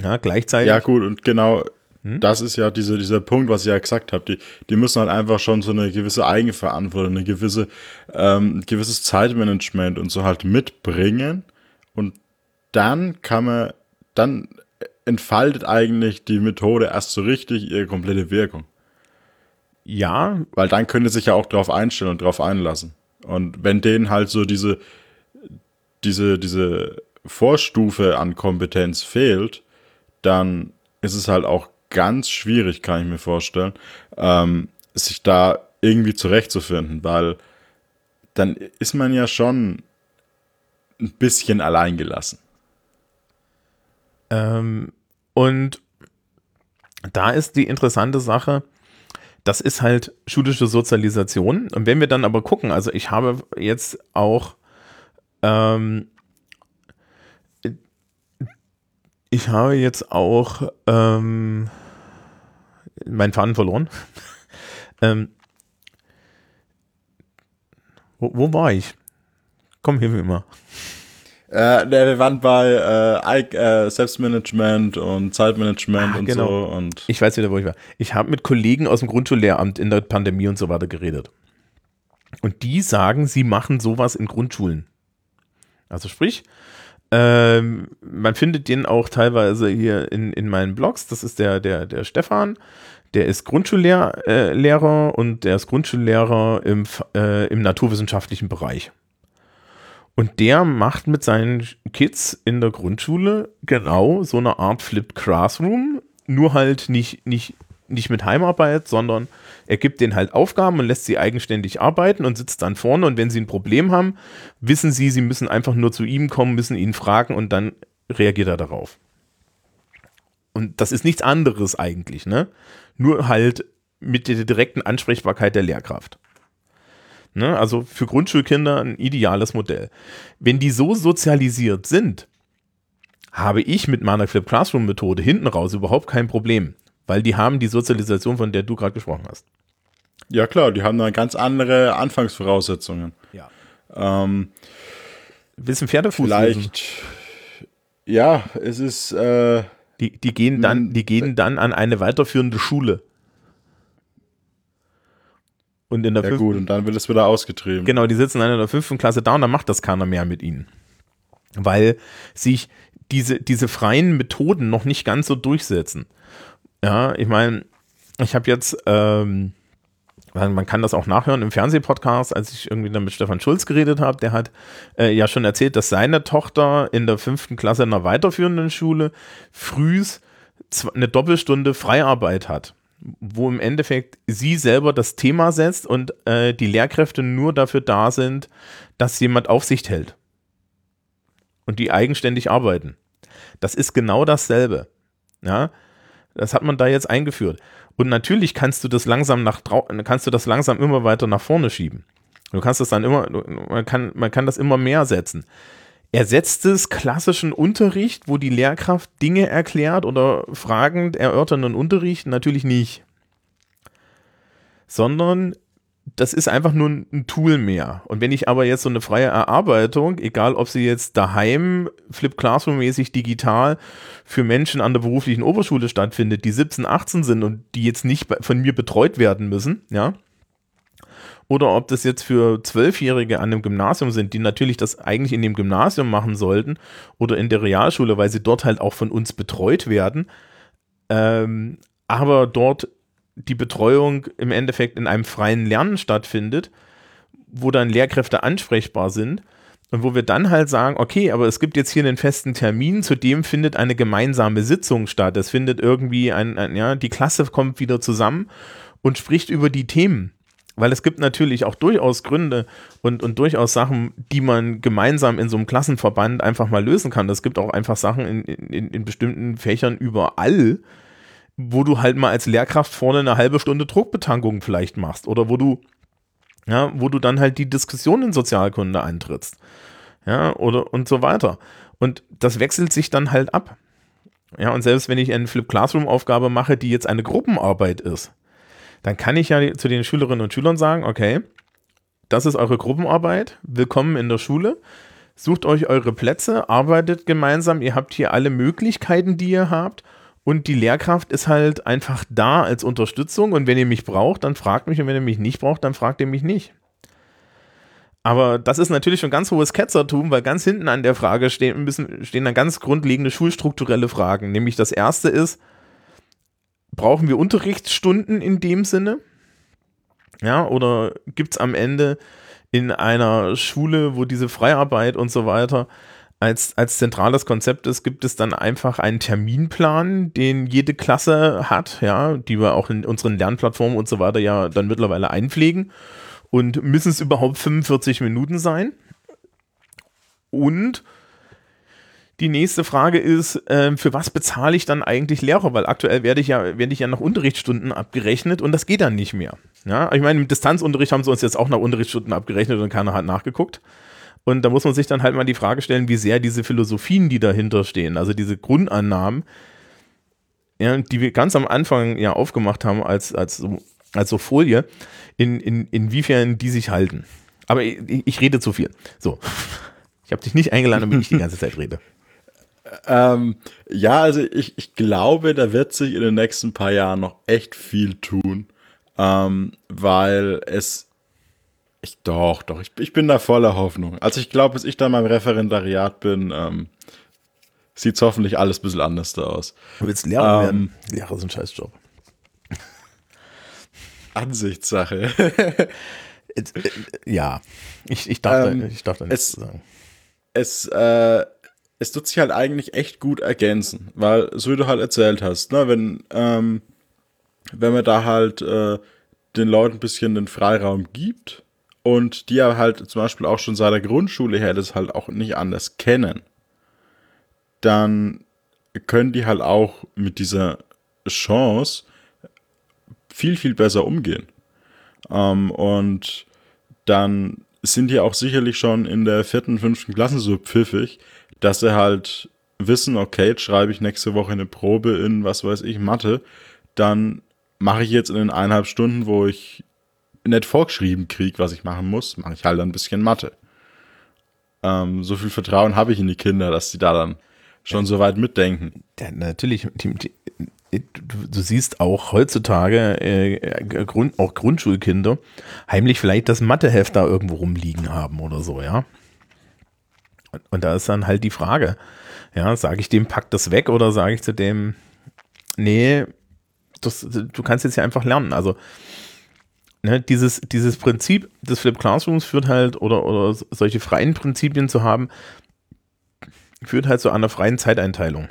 Ja, gleichzeitig. Ja, gut, und genau hm? Das ist ja diese, dieser Punkt, was ich ja gesagt habe. Die, die müssen halt einfach schon so eine gewisse Eigenverantwortung, eine gewisse, ähm, gewisses Zeitmanagement und so halt mitbringen. Und dann kann man, dann entfaltet eigentlich die Methode erst so richtig ihre komplette Wirkung. Ja. Weil dann können sie sich ja auch drauf einstellen und drauf einlassen. Und wenn denen halt so diese, diese, diese Vorstufe an Kompetenz fehlt, dann ist es halt auch ganz schwierig, kann ich mir vorstellen, ähm, sich da irgendwie zurechtzufinden, weil dann ist man ja schon ein bisschen alleingelassen. Ähm, und da ist die interessante Sache, das ist halt schulische Sozialisation. Und wenn wir dann aber gucken, also ich habe jetzt auch ähm, ich habe jetzt auch ähm, meinen Faden verloren. ähm, wo, wo, war ich? Komm, hilf mir mal. Äh, wir waren bei äh, äh, Selbstmanagement und Zeitmanagement ah, und genau. so. Und ich weiß wieder, wo ich war. Ich habe mit Kollegen aus dem Grundschullehramt in der Pandemie und so weiter geredet. Und die sagen, sie machen sowas in Grundschulen. Also sprich, ähm, man findet den auch teilweise hier in, in meinen Blogs. Das ist der, der, der Stefan. Der ist Grundschullehrer äh, und der ist Grundschullehrer im, äh, im naturwissenschaftlichen Bereich. Und der macht mit seinen Kids in der Grundschule genau so eine Art Flipped Classroom, nur halt nicht, nicht nicht mit Heimarbeit, sondern er gibt denen halt Aufgaben und lässt sie eigenständig arbeiten und sitzt dann vorne und wenn sie ein Problem haben, wissen sie, sie müssen einfach nur zu ihm kommen, müssen ihn fragen und dann reagiert er darauf. Und das ist nichts anderes eigentlich, ne? Nur halt mit der direkten Ansprechbarkeit der Lehrkraft. Ne? Also für Grundschulkinder ein ideales Modell. Wenn die so sozialisiert sind, habe ich mit meiner Flip Classroom Methode hinten raus überhaupt kein Problem. Weil die haben die Sozialisation, von der du gerade gesprochen hast. Ja, klar, die haben da ganz andere Anfangsvoraussetzungen. Ja. Ähm, bisschen Pferdefuß. Vielleicht. Ja, es ist. Äh, die, die, gehen dann, die gehen dann an eine weiterführende Schule. Und in der ja, fünften, gut, und dann wird es wieder ausgetrieben. Genau, die sitzen dann in der fünften Klasse da und dann macht das keiner mehr mit ihnen. Weil sich diese, diese freien Methoden noch nicht ganz so durchsetzen. Ja, ich meine, ich habe jetzt, ähm, man kann das auch nachhören im Fernsehpodcast, als ich irgendwie dann mit Stefan Schulz geredet habe, der hat äh, ja schon erzählt, dass seine Tochter in der fünften Klasse in einer weiterführenden Schule frühs eine Doppelstunde Freiarbeit hat, wo im Endeffekt sie selber das Thema setzt und äh, die Lehrkräfte nur dafür da sind, dass jemand Aufsicht hält und die eigenständig arbeiten. Das ist genau dasselbe. Ja, das hat man da jetzt eingeführt. Und natürlich kannst du das langsam nach kannst du das langsam immer weiter nach vorne schieben. Du kannst das dann immer, man kann, man kann das immer mehr setzen. Ersetzt es klassischen Unterricht, wo die Lehrkraft Dinge erklärt oder fragend erörternden Unterricht? Natürlich nicht. Sondern das ist einfach nur ein Tool mehr. Und wenn ich aber jetzt so eine freie Erarbeitung, egal ob sie jetzt daheim, Flip Classroom-mäßig digital für Menschen an der beruflichen Oberschule stattfindet, die 17, 18 sind und die jetzt nicht von mir betreut werden müssen, ja, oder ob das jetzt für Zwölfjährige an einem Gymnasium sind, die natürlich das eigentlich in dem Gymnasium machen sollten oder in der Realschule, weil sie dort halt auch von uns betreut werden, ähm, aber dort die Betreuung im Endeffekt in einem freien Lernen stattfindet, wo dann Lehrkräfte ansprechbar sind und wo wir dann halt sagen, okay, aber es gibt jetzt hier einen festen Termin, zu dem findet eine gemeinsame Sitzung statt. Es findet irgendwie ein, ein ja, die Klasse kommt wieder zusammen und spricht über die Themen. Weil es gibt natürlich auch durchaus Gründe und, und durchaus Sachen, die man gemeinsam in so einem Klassenverband einfach mal lösen kann. Es gibt auch einfach Sachen in, in, in bestimmten Fächern überall, wo du halt mal als Lehrkraft vorne eine halbe Stunde Druckbetankung vielleicht machst oder wo du, ja, wo du dann halt die Diskussion in Sozialkunde eintrittst. Ja, oder und so weiter. Und das wechselt sich dann halt ab. Ja, und selbst wenn ich eine Flip Classroom Aufgabe mache, die jetzt eine Gruppenarbeit ist, dann kann ich ja zu den Schülerinnen und Schülern sagen, okay, das ist eure Gruppenarbeit, willkommen in der Schule, sucht euch eure Plätze, arbeitet gemeinsam, ihr habt hier alle Möglichkeiten, die ihr habt und die Lehrkraft ist halt einfach da als Unterstützung und wenn ihr mich braucht, dann fragt mich und wenn ihr mich nicht braucht, dann fragt ihr mich nicht. Aber das ist natürlich schon ganz hohes Ketzertum, weil ganz hinten an der Frage stehen, müssen, stehen dann ganz grundlegende schulstrukturelle Fragen. Nämlich das erste ist, brauchen wir Unterrichtsstunden in dem Sinne? Ja, oder gibt es am Ende in einer Schule, wo diese Freiarbeit und so weiter als, als zentrales Konzept ist, gibt es dann einfach einen Terminplan, den jede Klasse hat, ja, die wir auch in unseren Lernplattformen und so weiter ja dann mittlerweile einpflegen. Und müssen es überhaupt 45 Minuten sein? Und die nächste Frage ist, äh, für was bezahle ich dann eigentlich Lehrer? Weil aktuell werde ich ja, werde ich ja nach Unterrichtsstunden abgerechnet und das geht dann nicht mehr. Ja, ich meine, im Distanzunterricht haben sie uns jetzt auch nach Unterrichtsstunden abgerechnet und keiner hat nachgeguckt. Und da muss man sich dann halt mal die Frage stellen, wie sehr diese Philosophien, die dahinter stehen, also diese Grundannahmen, ja, die wir ganz am Anfang ja aufgemacht haben als, als, als so Folie, in, in, inwiefern die sich halten. Aber ich, ich rede zu viel. So. Ich habe dich nicht eingeladen, damit ich die ganze Zeit rede. Ähm, ja, also ich, ich glaube, da wird sich in den nächsten paar Jahren noch echt viel tun, ähm, weil es, ich doch, doch, ich, ich bin da voller Hoffnung. Also ich glaube, bis ich dann beim Referendariat bin, ähm, sieht hoffentlich alles ein bisschen anders da aus. Du willst Lehrer ähm, werden? Lehrer ist ein Scheißjob. Ansichtssache. Äh, ja, ich, ich darf, ähm, da, ich darf da nichts es, sagen. Es, äh, es tut sich halt eigentlich echt gut ergänzen, weil, so wie du halt erzählt hast, ne, wenn, ähm, wenn man da halt äh, den Leuten ein bisschen den Freiraum gibt und die ja halt zum Beispiel auch schon seit der Grundschule her das halt auch nicht anders kennen, dann können die halt auch mit dieser Chance viel, viel besser umgehen. Ähm, und dann sind die auch sicherlich schon in der vierten, fünften Klasse so pfiffig, dass sie halt wissen, okay, jetzt schreibe ich nächste Woche eine Probe in, was weiß ich, Mathe, dann mache ich jetzt in den eineinhalb Stunden, wo ich nicht vorgeschrieben kriege, was ich machen muss, mache ich halt ein bisschen Mathe. Ähm, so viel Vertrauen habe ich in die Kinder, dass sie da dann schon ja, so weit mitdenken. Ja, natürlich, die, die, du, siehst auch heutzutage äh, Grund, auch Grundschulkinder heimlich vielleicht das Matheheft da irgendwo rumliegen haben oder so, ja. Und da ist dann halt die Frage, ja, sage ich dem, pack das weg oder sage ich zu dem, nee, das, du kannst jetzt ja einfach lernen. Also ne, dieses, dieses Prinzip des Flip Classrooms führt halt, oder, oder solche freien Prinzipien zu haben, führt halt zu einer freien Zeiteinteilung.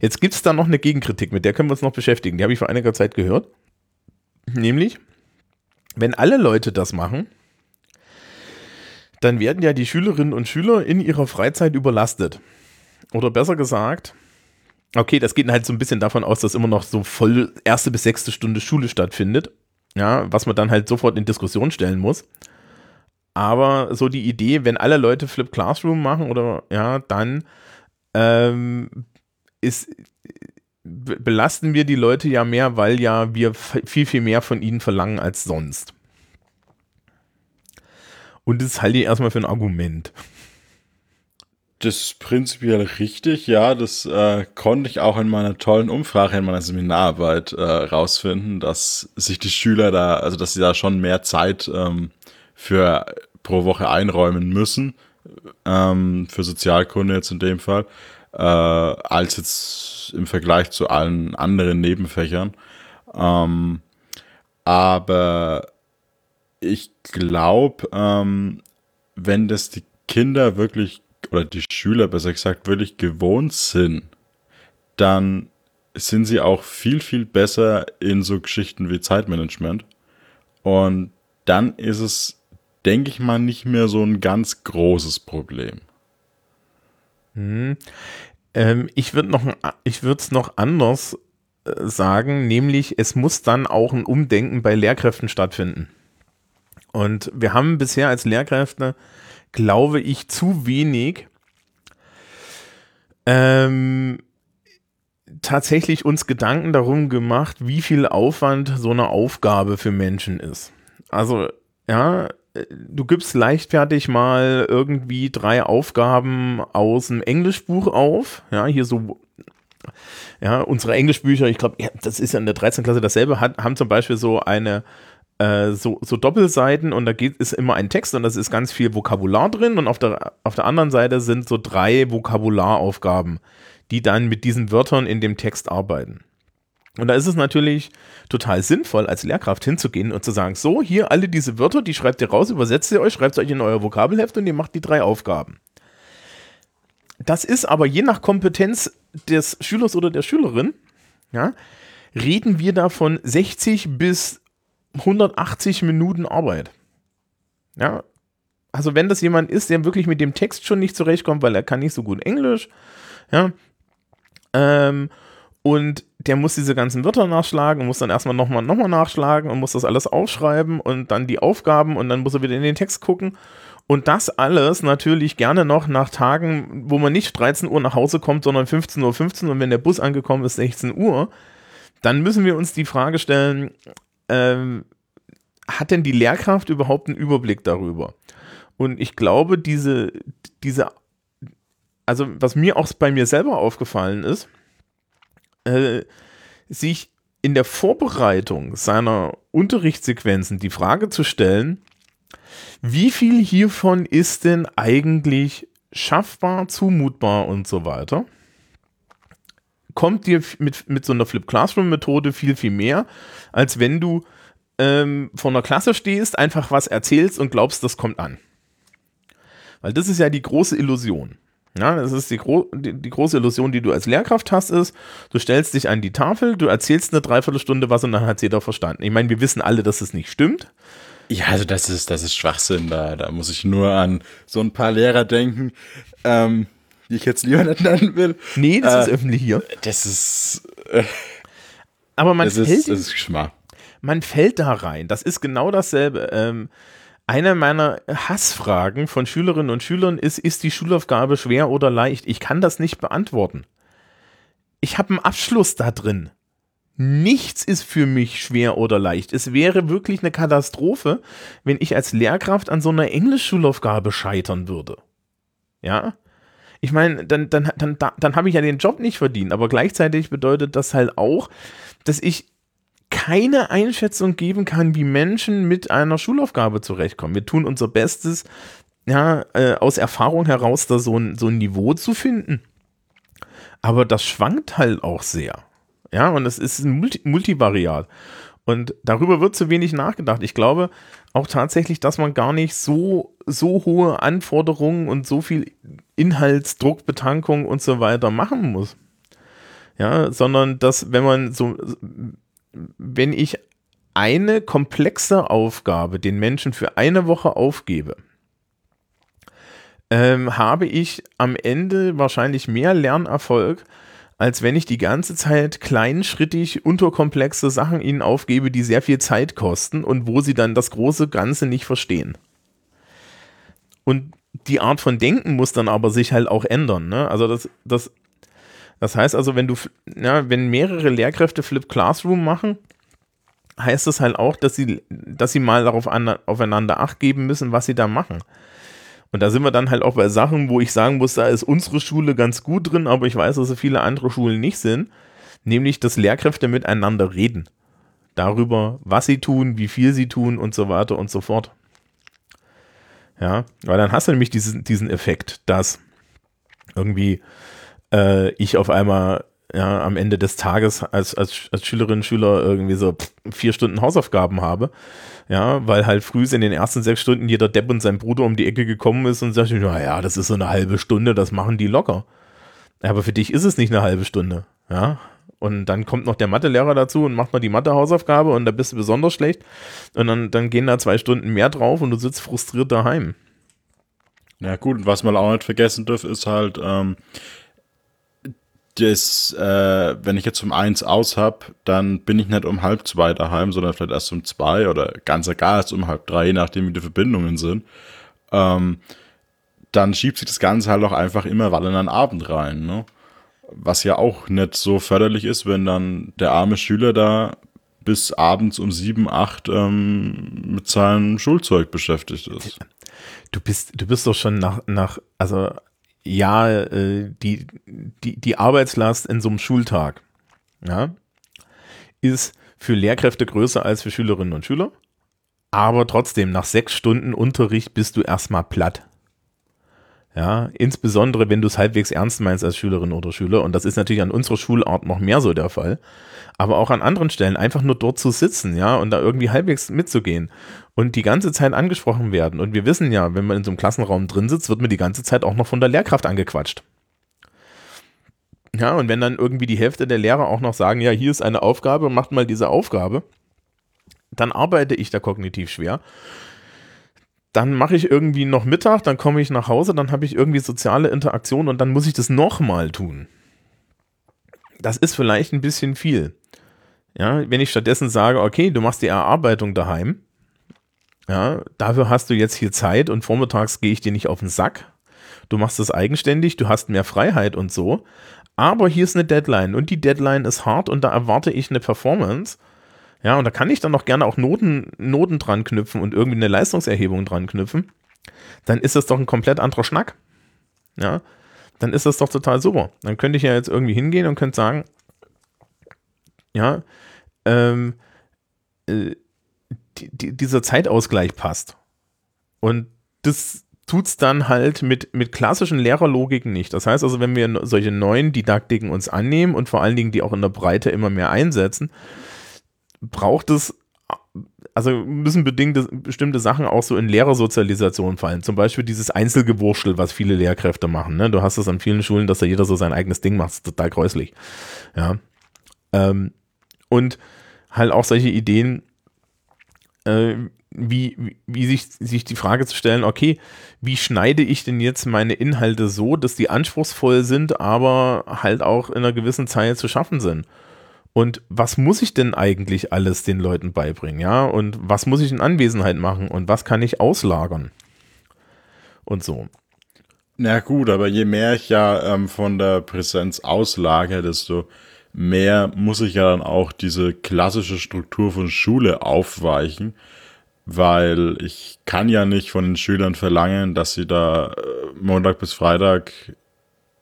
Jetzt gibt es da noch eine Gegenkritik, mit der können wir uns noch beschäftigen. Die habe ich vor einiger Zeit gehört. Nämlich, wenn alle Leute das machen, dann werden ja die Schülerinnen und Schüler in ihrer Freizeit überlastet. Oder besser gesagt, okay, das geht halt so ein bisschen davon aus, dass immer noch so voll erste bis sechste Stunde Schule stattfindet. Ja, was man dann halt sofort in Diskussion stellen muss. Aber so die Idee, wenn alle Leute Flip Classroom machen oder ja, dann ähm, ist, belasten wir die Leute ja mehr, weil ja wir viel, viel mehr von ihnen verlangen als sonst. Und das halte ich erstmal für ein Argument. Das ist prinzipiell richtig, ja. Das äh, konnte ich auch in meiner tollen Umfrage in meiner Seminararbeit äh, rausfinden, dass sich die Schüler da, also dass sie da schon mehr Zeit ähm, für pro Woche einräumen müssen, ähm, für Sozialkunde jetzt in dem Fall, äh, als jetzt im Vergleich zu allen anderen Nebenfächern. Ähm, aber ich glaube, ähm, wenn das die Kinder wirklich oder die Schüler besser gesagt wirklich gewohnt sind, dann sind sie auch viel, viel besser in so Geschichten wie Zeitmanagement. Und dann ist es, denke ich mal, nicht mehr so ein ganz großes Problem. Hm. Ähm, ich würde noch, ich würde es noch anders äh, sagen, nämlich es muss dann auch ein Umdenken bei Lehrkräften stattfinden. Und wir haben bisher als Lehrkräfte, glaube ich, zu wenig ähm, tatsächlich uns Gedanken darum gemacht, wie viel Aufwand so eine Aufgabe für Menschen ist. Also, ja, du gibst leichtfertig mal irgendwie drei Aufgaben aus dem Englischbuch auf. Ja, hier so, ja, unsere Englischbücher, ich glaube, ja, das ist ja in der 13. Klasse dasselbe, hat, haben zum Beispiel so eine, äh, so, so Doppelseiten und da geht, ist immer ein Text und das ist ganz viel Vokabular drin und auf der, auf der anderen Seite sind so drei Vokabularaufgaben, die dann mit diesen Wörtern in dem Text arbeiten. Und da ist es natürlich total sinnvoll, als Lehrkraft hinzugehen und zu sagen, so, hier alle diese Wörter, die schreibt ihr raus, übersetzt ihr euch, schreibt euch in euer Vokabelheft und ihr macht die drei Aufgaben. Das ist aber je nach Kompetenz des Schülers oder der Schülerin, ja, reden wir da von 60 bis 180 Minuten Arbeit. Ja, also wenn das jemand ist, der wirklich mit dem Text schon nicht zurechtkommt, weil er kann nicht so gut Englisch, ja, ähm, und der muss diese ganzen Wörter nachschlagen und muss dann erstmal nochmal noch mal nachschlagen und muss das alles aufschreiben und dann die Aufgaben und dann muss er wieder in den Text gucken. Und das alles natürlich gerne noch nach Tagen, wo man nicht 13 Uhr nach Hause kommt, sondern 15.15 Uhr 15 und wenn der Bus angekommen ist, 16 Uhr. Dann müssen wir uns die Frage stellen, ähm, hat denn die Lehrkraft überhaupt einen Überblick darüber? Und ich glaube, diese, diese, also was mir auch bei mir selber aufgefallen ist, äh, sich in der Vorbereitung seiner Unterrichtssequenzen die Frage zu stellen, wie viel hiervon ist denn eigentlich schaffbar, zumutbar und so weiter? Kommt dir mit, mit so einer Flip Classroom Methode viel, viel mehr, als wenn du ähm, vor einer Klasse stehst, einfach was erzählst und glaubst, das kommt an. Weil das ist ja die große Illusion. Ja, das ist die, gro die, die, große Illusion, die du als Lehrkraft hast, ist, du stellst dich an die Tafel, du erzählst eine Dreiviertelstunde was und dann hat jeder verstanden. Ich meine, wir wissen alle, dass es nicht stimmt. Ja, also das ist, das ist Schwachsinn. Da, da muss ich nur an so ein paar Lehrer denken, ähm, die ich jetzt lieber nicht nennen will. Nee, das äh, ist öffentlich hier. Das ist. Äh, Aber man das fällt, ist, das ist Geschmack. man fällt da rein. Das ist genau dasselbe. Ähm, eine meiner Hassfragen von Schülerinnen und Schülern ist, ist die Schulaufgabe schwer oder leicht? Ich kann das nicht beantworten. Ich habe einen Abschluss da drin. Nichts ist für mich schwer oder leicht. Es wäre wirklich eine Katastrophe, wenn ich als Lehrkraft an so einer Englischschulaufgabe scheitern würde. Ja? Ich meine, dann, dann, dann, dann, habe ich ja den Job nicht verdient, aber gleichzeitig bedeutet das halt auch, dass ich keine Einschätzung geben kann, wie Menschen mit einer Schulaufgabe zurechtkommen. Wir tun unser Bestes, ja, äh, aus Erfahrung heraus da so ein, so ein Niveau zu finden. Aber das schwankt halt auch sehr. Ja, und es ist multi multivariat. Und darüber wird zu wenig nachgedacht. Ich glaube auch tatsächlich, dass man gar nicht so, so hohe Anforderungen und so viel Inhaltsdruck, Betankung und so weiter machen muss. Ja, sondern dass, wenn man so wenn ich eine komplexe Aufgabe den Menschen für eine Woche aufgebe, ähm, habe ich am Ende wahrscheinlich mehr Lernerfolg, als wenn ich die ganze Zeit kleinschrittig unterkomplexe Sachen ihnen aufgebe, die sehr viel Zeit kosten und wo sie dann das große Ganze nicht verstehen. Und die Art von Denken muss dann aber sich halt auch ändern. Ne? Also das, das das heißt also, wenn du, ja, wenn mehrere Lehrkräfte Flip Classroom machen, heißt es halt auch, dass sie, dass sie mal darauf an, aufeinander Acht geben müssen, was sie da machen. Und da sind wir dann halt auch bei Sachen, wo ich sagen muss, da ist unsere Schule ganz gut drin, aber ich weiß, dass so viele andere Schulen nicht sind. Nämlich, dass Lehrkräfte miteinander reden. Darüber, was sie tun, wie viel sie tun und so weiter und so fort. Ja, weil dann hast du nämlich diesen, diesen Effekt, dass irgendwie äh, ich auf einmal ja, am Ende des Tages als, als, als Schülerin, Schüler irgendwie so vier Stunden Hausaufgaben habe. Ja, weil halt früh in den ersten sechs Stunden jeder Depp und sein Bruder um die Ecke gekommen ist und sagt, naja, das ist so eine halbe Stunde, das machen die locker. Aber für dich ist es nicht eine halbe Stunde. Ja, und dann kommt noch der Mathelehrer dazu und macht noch die Mathe-Hausaufgabe und da bist du besonders schlecht. Und dann, dann gehen da zwei Stunden mehr drauf und du sitzt frustriert daheim. Ja, gut, und was man auch nicht vergessen darf, ist halt, ähm, das, äh, wenn ich jetzt um eins aus hab, dann bin ich nicht um halb zwei daheim, sondern vielleicht erst um zwei oder ganz egal, erst um halb drei, je nachdem, wie die Verbindungen sind. Ähm, dann schiebt sich das Ganze halt auch einfach immer weiter in den Abend rein, ne? Was ja auch nicht so förderlich ist, wenn dann der arme Schüler da bis abends um sieben, acht ähm, mit seinem Schulzeug beschäftigt ist. Du bist, du bist doch schon nach, nach also ja, äh, die, die, die Arbeitslast in so einem Schultag ja, ist für Lehrkräfte größer als für Schülerinnen und Schüler. Aber trotzdem, nach sechs Stunden Unterricht bist du erstmal platt. Ja, insbesondere wenn du es halbwegs ernst meinst als Schülerin oder Schüler. Und das ist natürlich an unserer Schulart noch mehr so der Fall. Aber auch an anderen Stellen einfach nur dort zu sitzen, ja, und da irgendwie halbwegs mitzugehen und die ganze Zeit angesprochen werden. Und wir wissen ja, wenn man in so einem Klassenraum drin sitzt, wird man die ganze Zeit auch noch von der Lehrkraft angequatscht. Ja, und wenn dann irgendwie die Hälfte der Lehrer auch noch sagen, ja, hier ist eine Aufgabe, macht mal diese Aufgabe, dann arbeite ich da kognitiv schwer dann mache ich irgendwie noch Mittag, dann komme ich nach Hause, dann habe ich irgendwie soziale Interaktion und dann muss ich das nochmal tun. Das ist vielleicht ein bisschen viel. Ja, wenn ich stattdessen sage, okay, du machst die Erarbeitung daheim, ja, dafür hast du jetzt hier Zeit und vormittags gehe ich dir nicht auf den Sack. Du machst das eigenständig, du hast mehr Freiheit und so. Aber hier ist eine Deadline und die Deadline ist hart und da erwarte ich eine Performance ja, und da kann ich dann noch gerne auch Noten, Noten dran knüpfen und irgendwie eine Leistungserhebung dran knüpfen. Dann ist das doch ein komplett anderer Schnack. Ja, dann ist das doch total super. Dann könnte ich ja jetzt irgendwie hingehen und könnte sagen, ja, ähm, äh, die, die, dieser Zeitausgleich passt. Und das tut es dann halt mit, mit klassischen Lehrerlogiken nicht. Das heißt also, wenn wir solche neuen Didaktiken uns annehmen und vor allen Dingen die auch in der Breite immer mehr einsetzen, braucht es, also müssen bedingte, bestimmte Sachen auch so in Lehrersozialisation fallen. Zum Beispiel dieses Einzelgewurschtel, was viele Lehrkräfte machen. Ne? Du hast es an vielen Schulen, dass da jeder so sein eigenes Ding macht. Das ist total gräuslich. Ja. Ähm, und halt auch solche Ideen, äh, wie, wie sich, sich die Frage zu stellen, okay, wie schneide ich denn jetzt meine Inhalte so, dass die anspruchsvoll sind, aber halt auch in einer gewissen Zeit zu schaffen sind? Und was muss ich denn eigentlich alles den Leuten beibringen, ja? Und was muss ich in Anwesenheit machen und was kann ich auslagern? Und so. Na gut, aber je mehr ich ja ähm, von der Präsenz auslagere, desto mehr muss ich ja dann auch diese klassische Struktur von Schule aufweichen, weil ich kann ja nicht von den Schülern verlangen, dass sie da äh, Montag bis Freitag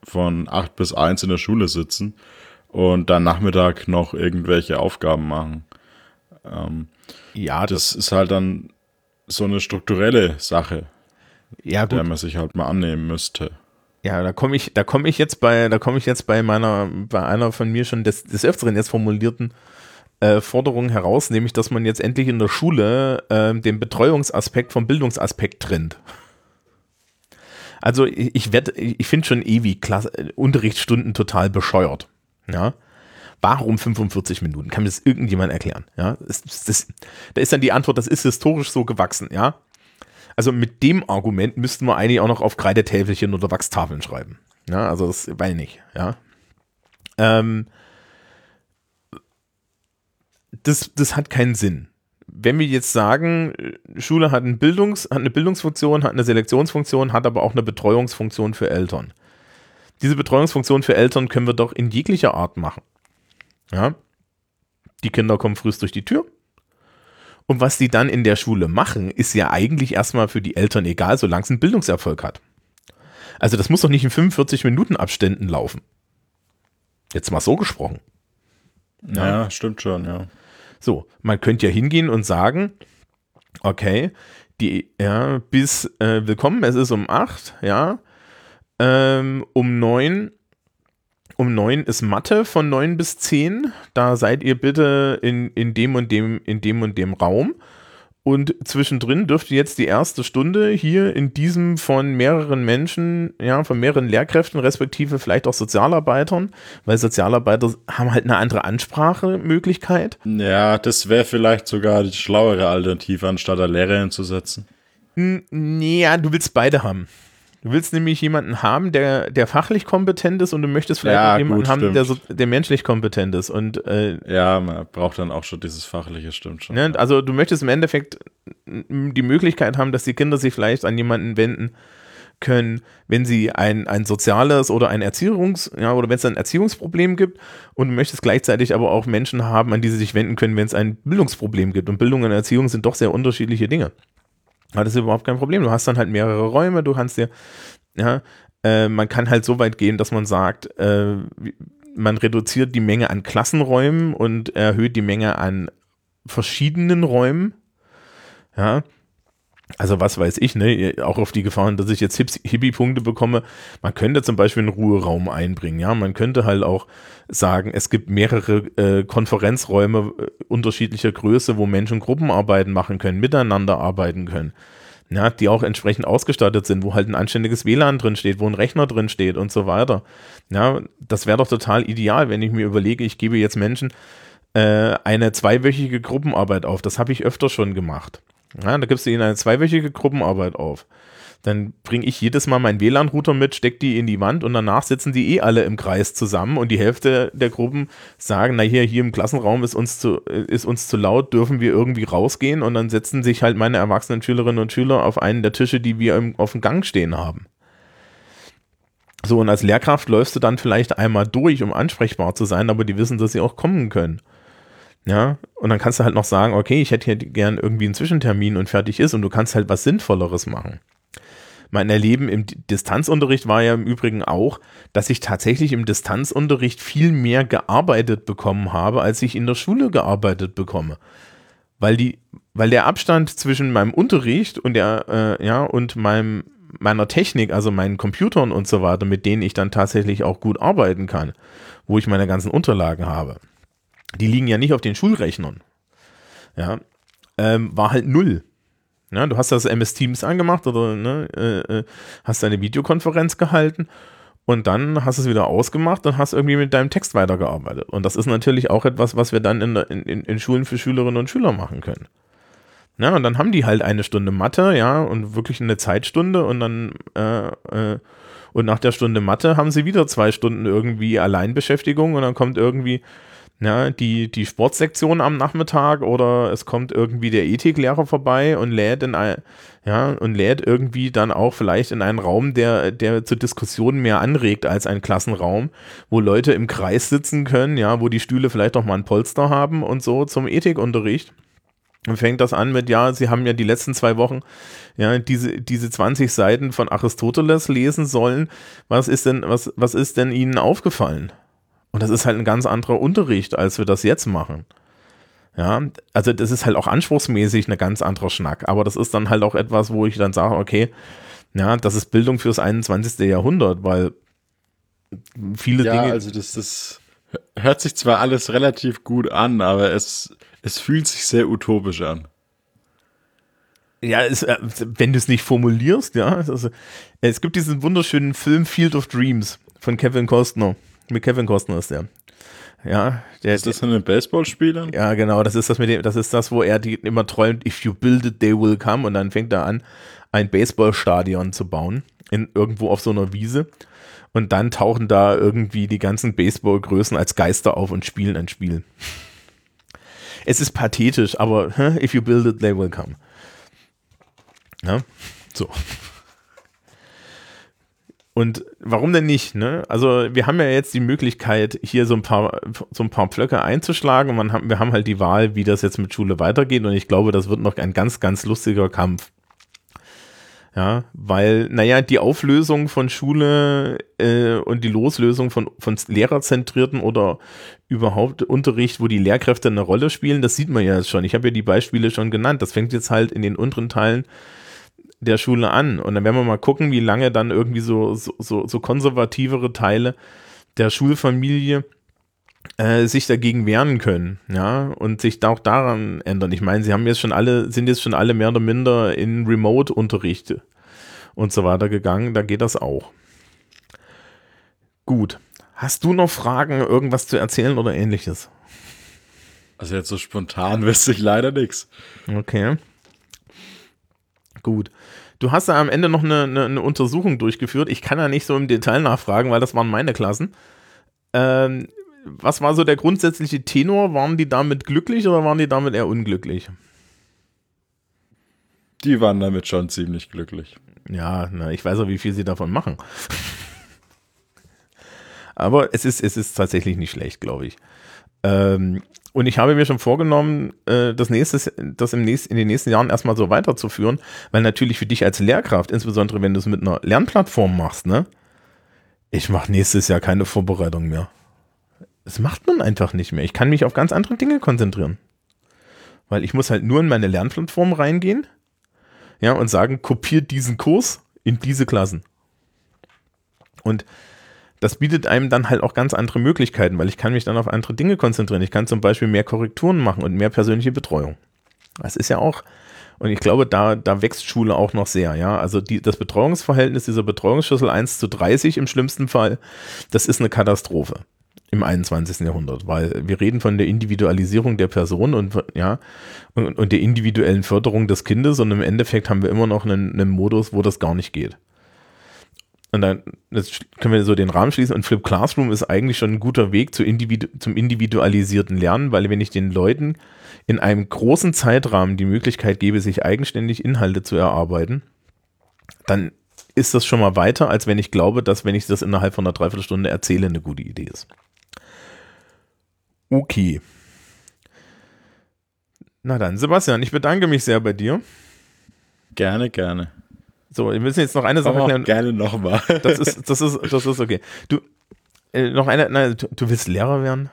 von acht bis eins in der Schule sitzen und dann Nachmittag noch irgendwelche Aufgaben machen. Ähm, ja, das, das, ist halt dann so eine strukturelle Sache, ja, der man sich halt mal annehmen müsste. Ja, da komme ich, da komme ich jetzt bei, da komme ich jetzt bei meiner, bei einer von mir schon des, des Öfteren jetzt formulierten äh, Forderung heraus, nämlich, dass man jetzt endlich in der Schule äh, den Betreuungsaspekt vom Bildungsaspekt trennt. Also ich, werde, ich finde schon ewig Klasse, Unterrichtsstunden total bescheuert. Ja. Warum 45 Minuten? Kann mir das irgendjemand erklären? Ja. Das, das, da ist dann die Antwort, das ist historisch so gewachsen, ja. Also mit dem Argument müssten wir eigentlich auch noch auf Kreidetäfelchen oder Wachstafeln schreiben. Ja, also das weil nicht, ja. Ähm, das, das hat keinen Sinn. Wenn wir jetzt sagen, Schule hat, ein Bildungs-, hat eine Bildungsfunktion, hat eine Selektionsfunktion, hat aber auch eine Betreuungsfunktion für Eltern, diese Betreuungsfunktion für Eltern können wir doch in jeglicher Art machen. Ja? Die Kinder kommen frühst durch die Tür. Und was die dann in der Schule machen, ist ja eigentlich erstmal für die Eltern egal, solange es einen Bildungserfolg hat. Also das muss doch nicht in 45 Minuten Abständen laufen. Jetzt mal so gesprochen. Ja, ja stimmt schon, ja. So, man könnte ja hingehen und sagen, okay, die, ja, bis äh, willkommen, es ist um 8, ja, ähm, um 9 um 9 ist Mathe von 9 bis 10. Da seid ihr bitte in, in dem und dem, in dem und dem Raum. Und zwischendrin dürft ihr jetzt die erste Stunde hier in diesem von mehreren Menschen, ja, von mehreren Lehrkräften, respektive vielleicht auch Sozialarbeitern, weil Sozialarbeiter haben halt eine andere Ansprachemöglichkeit. Ja, das wäre vielleicht sogar die schlauere Alternative, anstatt eine Lehrerin zu setzen. Nee, ja, du willst beide haben. Du willst nämlich jemanden haben, der, der fachlich kompetent ist und du möchtest vielleicht ja, jemanden gut, haben, der, so, der menschlich kompetent ist. Und, äh, ja, man braucht dann auch schon dieses fachliche, stimmt schon. Ne, also du möchtest im Endeffekt die Möglichkeit haben, dass die Kinder sich vielleicht an jemanden wenden können, wenn sie ein, ein soziales oder ein Erziehungs, ja, oder wenn es ein Erziehungsproblem gibt und du möchtest gleichzeitig aber auch Menschen haben, an die sie sich wenden können, wenn es ein Bildungsproblem gibt. Und Bildung und Erziehung sind doch sehr unterschiedliche Dinge. Aber das ist überhaupt kein Problem. Du hast dann halt mehrere Räume, du kannst dir, ja, äh, man kann halt so weit gehen, dass man sagt, äh, man reduziert die Menge an Klassenräumen und erhöht die Menge an verschiedenen Räumen. Ja, also was weiß ich, ne, auch auf die Gefahren, dass ich jetzt Hippie-Punkte bekomme. Man könnte zum Beispiel einen Ruheraum einbringen, ja. Man könnte halt auch sagen, es gibt mehrere äh, Konferenzräume äh, unterschiedlicher Größe, wo Menschen Gruppenarbeiten machen können, miteinander arbeiten können. Ja, die auch entsprechend ausgestattet sind, wo halt ein anständiges WLAN drin steht, wo ein Rechner drin steht und so weiter. Ja, das wäre doch total ideal, wenn ich mir überlege, ich gebe jetzt Menschen äh, eine zweiwöchige Gruppenarbeit auf. Das habe ich öfter schon gemacht. Ja, da gibst du ihnen eine zweiwöchige Gruppenarbeit auf. Dann bringe ich jedes Mal meinen WLAN-Router mit, steck die in die Wand und danach sitzen die eh alle im Kreis zusammen und die Hälfte der Gruppen sagen, na hier, hier im Klassenraum ist uns zu, ist uns zu laut, dürfen wir irgendwie rausgehen und dann setzen sich halt meine erwachsenen Schülerinnen und Schüler auf einen der Tische, die wir im, auf dem Gang stehen haben. So, und als Lehrkraft läufst du dann vielleicht einmal durch, um ansprechbar zu sein, aber die wissen, dass sie auch kommen können. Ja, und dann kannst du halt noch sagen, okay, ich hätte hier gern irgendwie einen Zwischentermin und fertig ist und du kannst halt was Sinnvolleres machen. Mein Erleben im Distanzunterricht war ja im Übrigen auch, dass ich tatsächlich im Distanzunterricht viel mehr gearbeitet bekommen habe, als ich in der Schule gearbeitet bekomme. Weil die, weil der Abstand zwischen meinem Unterricht und der, äh, ja, und meinem, meiner Technik, also meinen Computern und so weiter, mit denen ich dann tatsächlich auch gut arbeiten kann, wo ich meine ganzen Unterlagen habe die liegen ja nicht auf den Schulrechnern. Ja, ähm, war halt null. Ja, du hast das MS Teams angemacht oder ne, äh, äh, hast deine Videokonferenz gehalten und dann hast du es wieder ausgemacht und hast irgendwie mit deinem Text weitergearbeitet. Und das ist natürlich auch etwas, was wir dann in, in, in Schulen für Schülerinnen und Schüler machen können. Ja, und dann haben die halt eine Stunde Mathe, ja, und wirklich eine Zeitstunde und dann äh, äh, und nach der Stunde Mathe haben sie wieder zwei Stunden irgendwie Alleinbeschäftigung und dann kommt irgendwie ja, die, die Sportsektion am Nachmittag oder es kommt irgendwie der Ethiklehrer vorbei und lädt in ein, ja, und lädt irgendwie dann auch vielleicht in einen Raum, der, der zur Diskussion mehr anregt als ein Klassenraum, wo Leute im Kreis sitzen können, ja, wo die Stühle vielleicht auch mal ein Polster haben und so zum Ethikunterricht. Und fängt das an mit, ja, sie haben ja die letzten zwei Wochen ja, diese, diese 20 Seiten von Aristoteles lesen sollen. Was ist denn, was, was ist denn ihnen aufgefallen? Und das ist halt ein ganz anderer Unterricht, als wir das jetzt machen. Ja, also das ist halt auch anspruchsmäßig eine ganz andere Schnack. Aber das ist dann halt auch etwas, wo ich dann sage, okay, ja, das ist Bildung fürs 21. Jahrhundert, weil viele ja, Dinge. Also das, das hört sich zwar alles relativ gut an, aber es, es fühlt sich sehr utopisch an. Ja, es, äh, wenn du es nicht formulierst, ja. Also, es gibt diesen wunderschönen Film Field of Dreams von Kevin Costner. Mit Kevin Costner ist der. Ja, der, ist das ein Baseballspieler? Ja, genau, das ist das mit dem, das ist das, wo er die immer träumt, if you build it, they will come und dann fängt er an, ein Baseballstadion zu bauen, in, irgendwo auf so einer Wiese und dann tauchen da irgendwie die ganzen Baseballgrößen als Geister auf und spielen ein Spiel. Es ist pathetisch, aber if you build it, they will come. Ja, so. Und warum denn nicht? Ne? Also wir haben ja jetzt die Möglichkeit, hier so ein paar, so ein paar Pflöcke einzuschlagen und haben, wir haben halt die Wahl, wie das jetzt mit Schule weitergeht. Und ich glaube, das wird noch ein ganz, ganz lustiger Kampf. Ja, weil, naja, die Auflösung von Schule äh, und die Loslösung von, von lehrerzentrierten oder überhaupt Unterricht, wo die Lehrkräfte eine Rolle spielen, das sieht man ja jetzt schon. Ich habe ja die Beispiele schon genannt. Das fängt jetzt halt in den unteren Teilen der Schule an. Und dann werden wir mal gucken, wie lange dann irgendwie so, so, so, so konservativere Teile der Schulfamilie äh, sich dagegen wehren können, ja, und sich da auch daran ändern. Ich meine, sie haben jetzt schon alle, sind jetzt schon alle mehr oder minder in Remote-Unterricht und so weiter gegangen, da geht das auch. Gut. Hast du noch Fragen, irgendwas zu erzählen oder ähnliches? Also jetzt so spontan wüsste ich leider nichts. Okay. Gut. Du hast da am Ende noch eine, eine, eine, Untersuchung durchgeführt. Ich kann ja nicht so im Detail nachfragen, weil das waren meine Klassen. Ähm, was war so der grundsätzliche Tenor? Waren die damit glücklich oder waren die damit eher unglücklich? Die waren damit schon ziemlich glücklich. Ja, na, ich weiß auch, wie viel sie davon machen. Aber es ist, es ist tatsächlich nicht schlecht, glaube ich. Ähm, und ich habe mir schon vorgenommen, äh, das, nächstes, das im nächsten, in den nächsten Jahren erstmal so weiterzuführen, weil natürlich für dich als Lehrkraft, insbesondere wenn du es mit einer Lernplattform machst, ne? Ich mache nächstes Jahr keine Vorbereitung mehr. Das macht man einfach nicht mehr. Ich kann mich auf ganz andere Dinge konzentrieren. Weil ich muss halt nur in meine Lernplattform reingehen, ja, und sagen, kopiert diesen Kurs in diese Klassen. Und das bietet einem dann halt auch ganz andere Möglichkeiten, weil ich kann mich dann auf andere Dinge konzentrieren. Ich kann zum Beispiel mehr Korrekturen machen und mehr persönliche Betreuung. Das ist ja auch, und ich glaube, da, da wächst Schule auch noch sehr, ja. Also die, das Betreuungsverhältnis dieser Betreuungsschlüssel 1 zu 30 im schlimmsten Fall, das ist eine Katastrophe im 21. Jahrhundert, weil wir reden von der Individualisierung der Person und ja und, und der individuellen Förderung des Kindes und im Endeffekt haben wir immer noch einen, einen Modus, wo das gar nicht geht. Und dann können wir so den Rahmen schließen. Und Flip Classroom ist eigentlich schon ein guter Weg zu Individu zum individualisierten Lernen, weil wenn ich den Leuten in einem großen Zeitrahmen die Möglichkeit gebe, sich eigenständig Inhalte zu erarbeiten, dann ist das schon mal weiter, als wenn ich glaube, dass wenn ich das innerhalb von einer Dreiviertelstunde erzähle, eine gute Idee ist. Okay. Na dann, Sebastian, ich bedanke mich sehr bei dir. Gerne, gerne. So, wir müssen jetzt noch eine Sache erklären. Gerne nochmal. Das ist, das ist, das ist okay. Du, äh, noch eine, nein, du, du, willst Lehrer werden?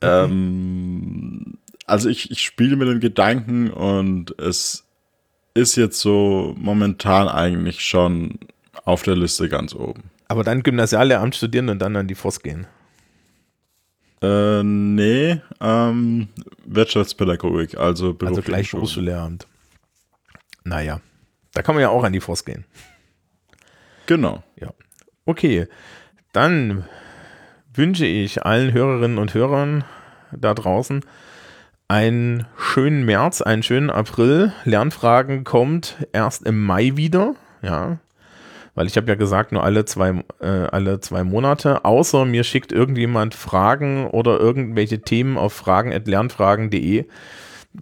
Ähm, also ich, ich spiele mit dem Gedanken und es ist jetzt so momentan eigentlich schon auf der Liste ganz oben. Aber dann Gymnasiallehramt studieren und dann an die FOS gehen. Äh, nee, ähm, Wirtschaftspädagogik, also Also gleich Berufsschullehramt. Naja. Da kann man ja auch an die Forst gehen. Genau. Ja. Okay. Dann wünsche ich allen Hörerinnen und Hörern da draußen einen schönen März, einen schönen April. Lernfragen kommt erst im Mai wieder. Ja. Weil ich habe ja gesagt, nur alle zwei, äh, alle zwei Monate. Außer mir schickt irgendjemand Fragen oder irgendwelche Themen auf fragen.lernfragen.de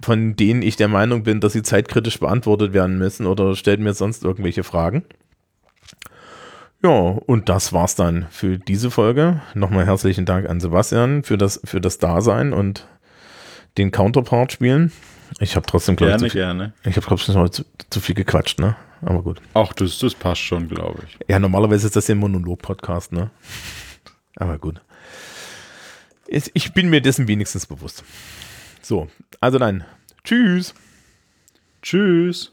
von denen ich der Meinung bin, dass sie zeitkritisch beantwortet werden müssen oder stellt mir sonst irgendwelche Fragen. Ja, und das war's dann für diese Folge. Nochmal herzlichen Dank an Sebastian für das, für das Dasein und den Counterpart spielen. Ich habe trotzdem, glaube ich, zu viel, gerne. ich habe trotzdem zu, zu, viel gequatscht, ne? Aber gut. Ach, das, das passt schon, glaube ich. Ja, normalerweise ist das ja ein Monolog-Podcast, ne? Aber gut. Ich bin mir dessen wenigstens bewusst. So, also dann, tschüss. Tschüss.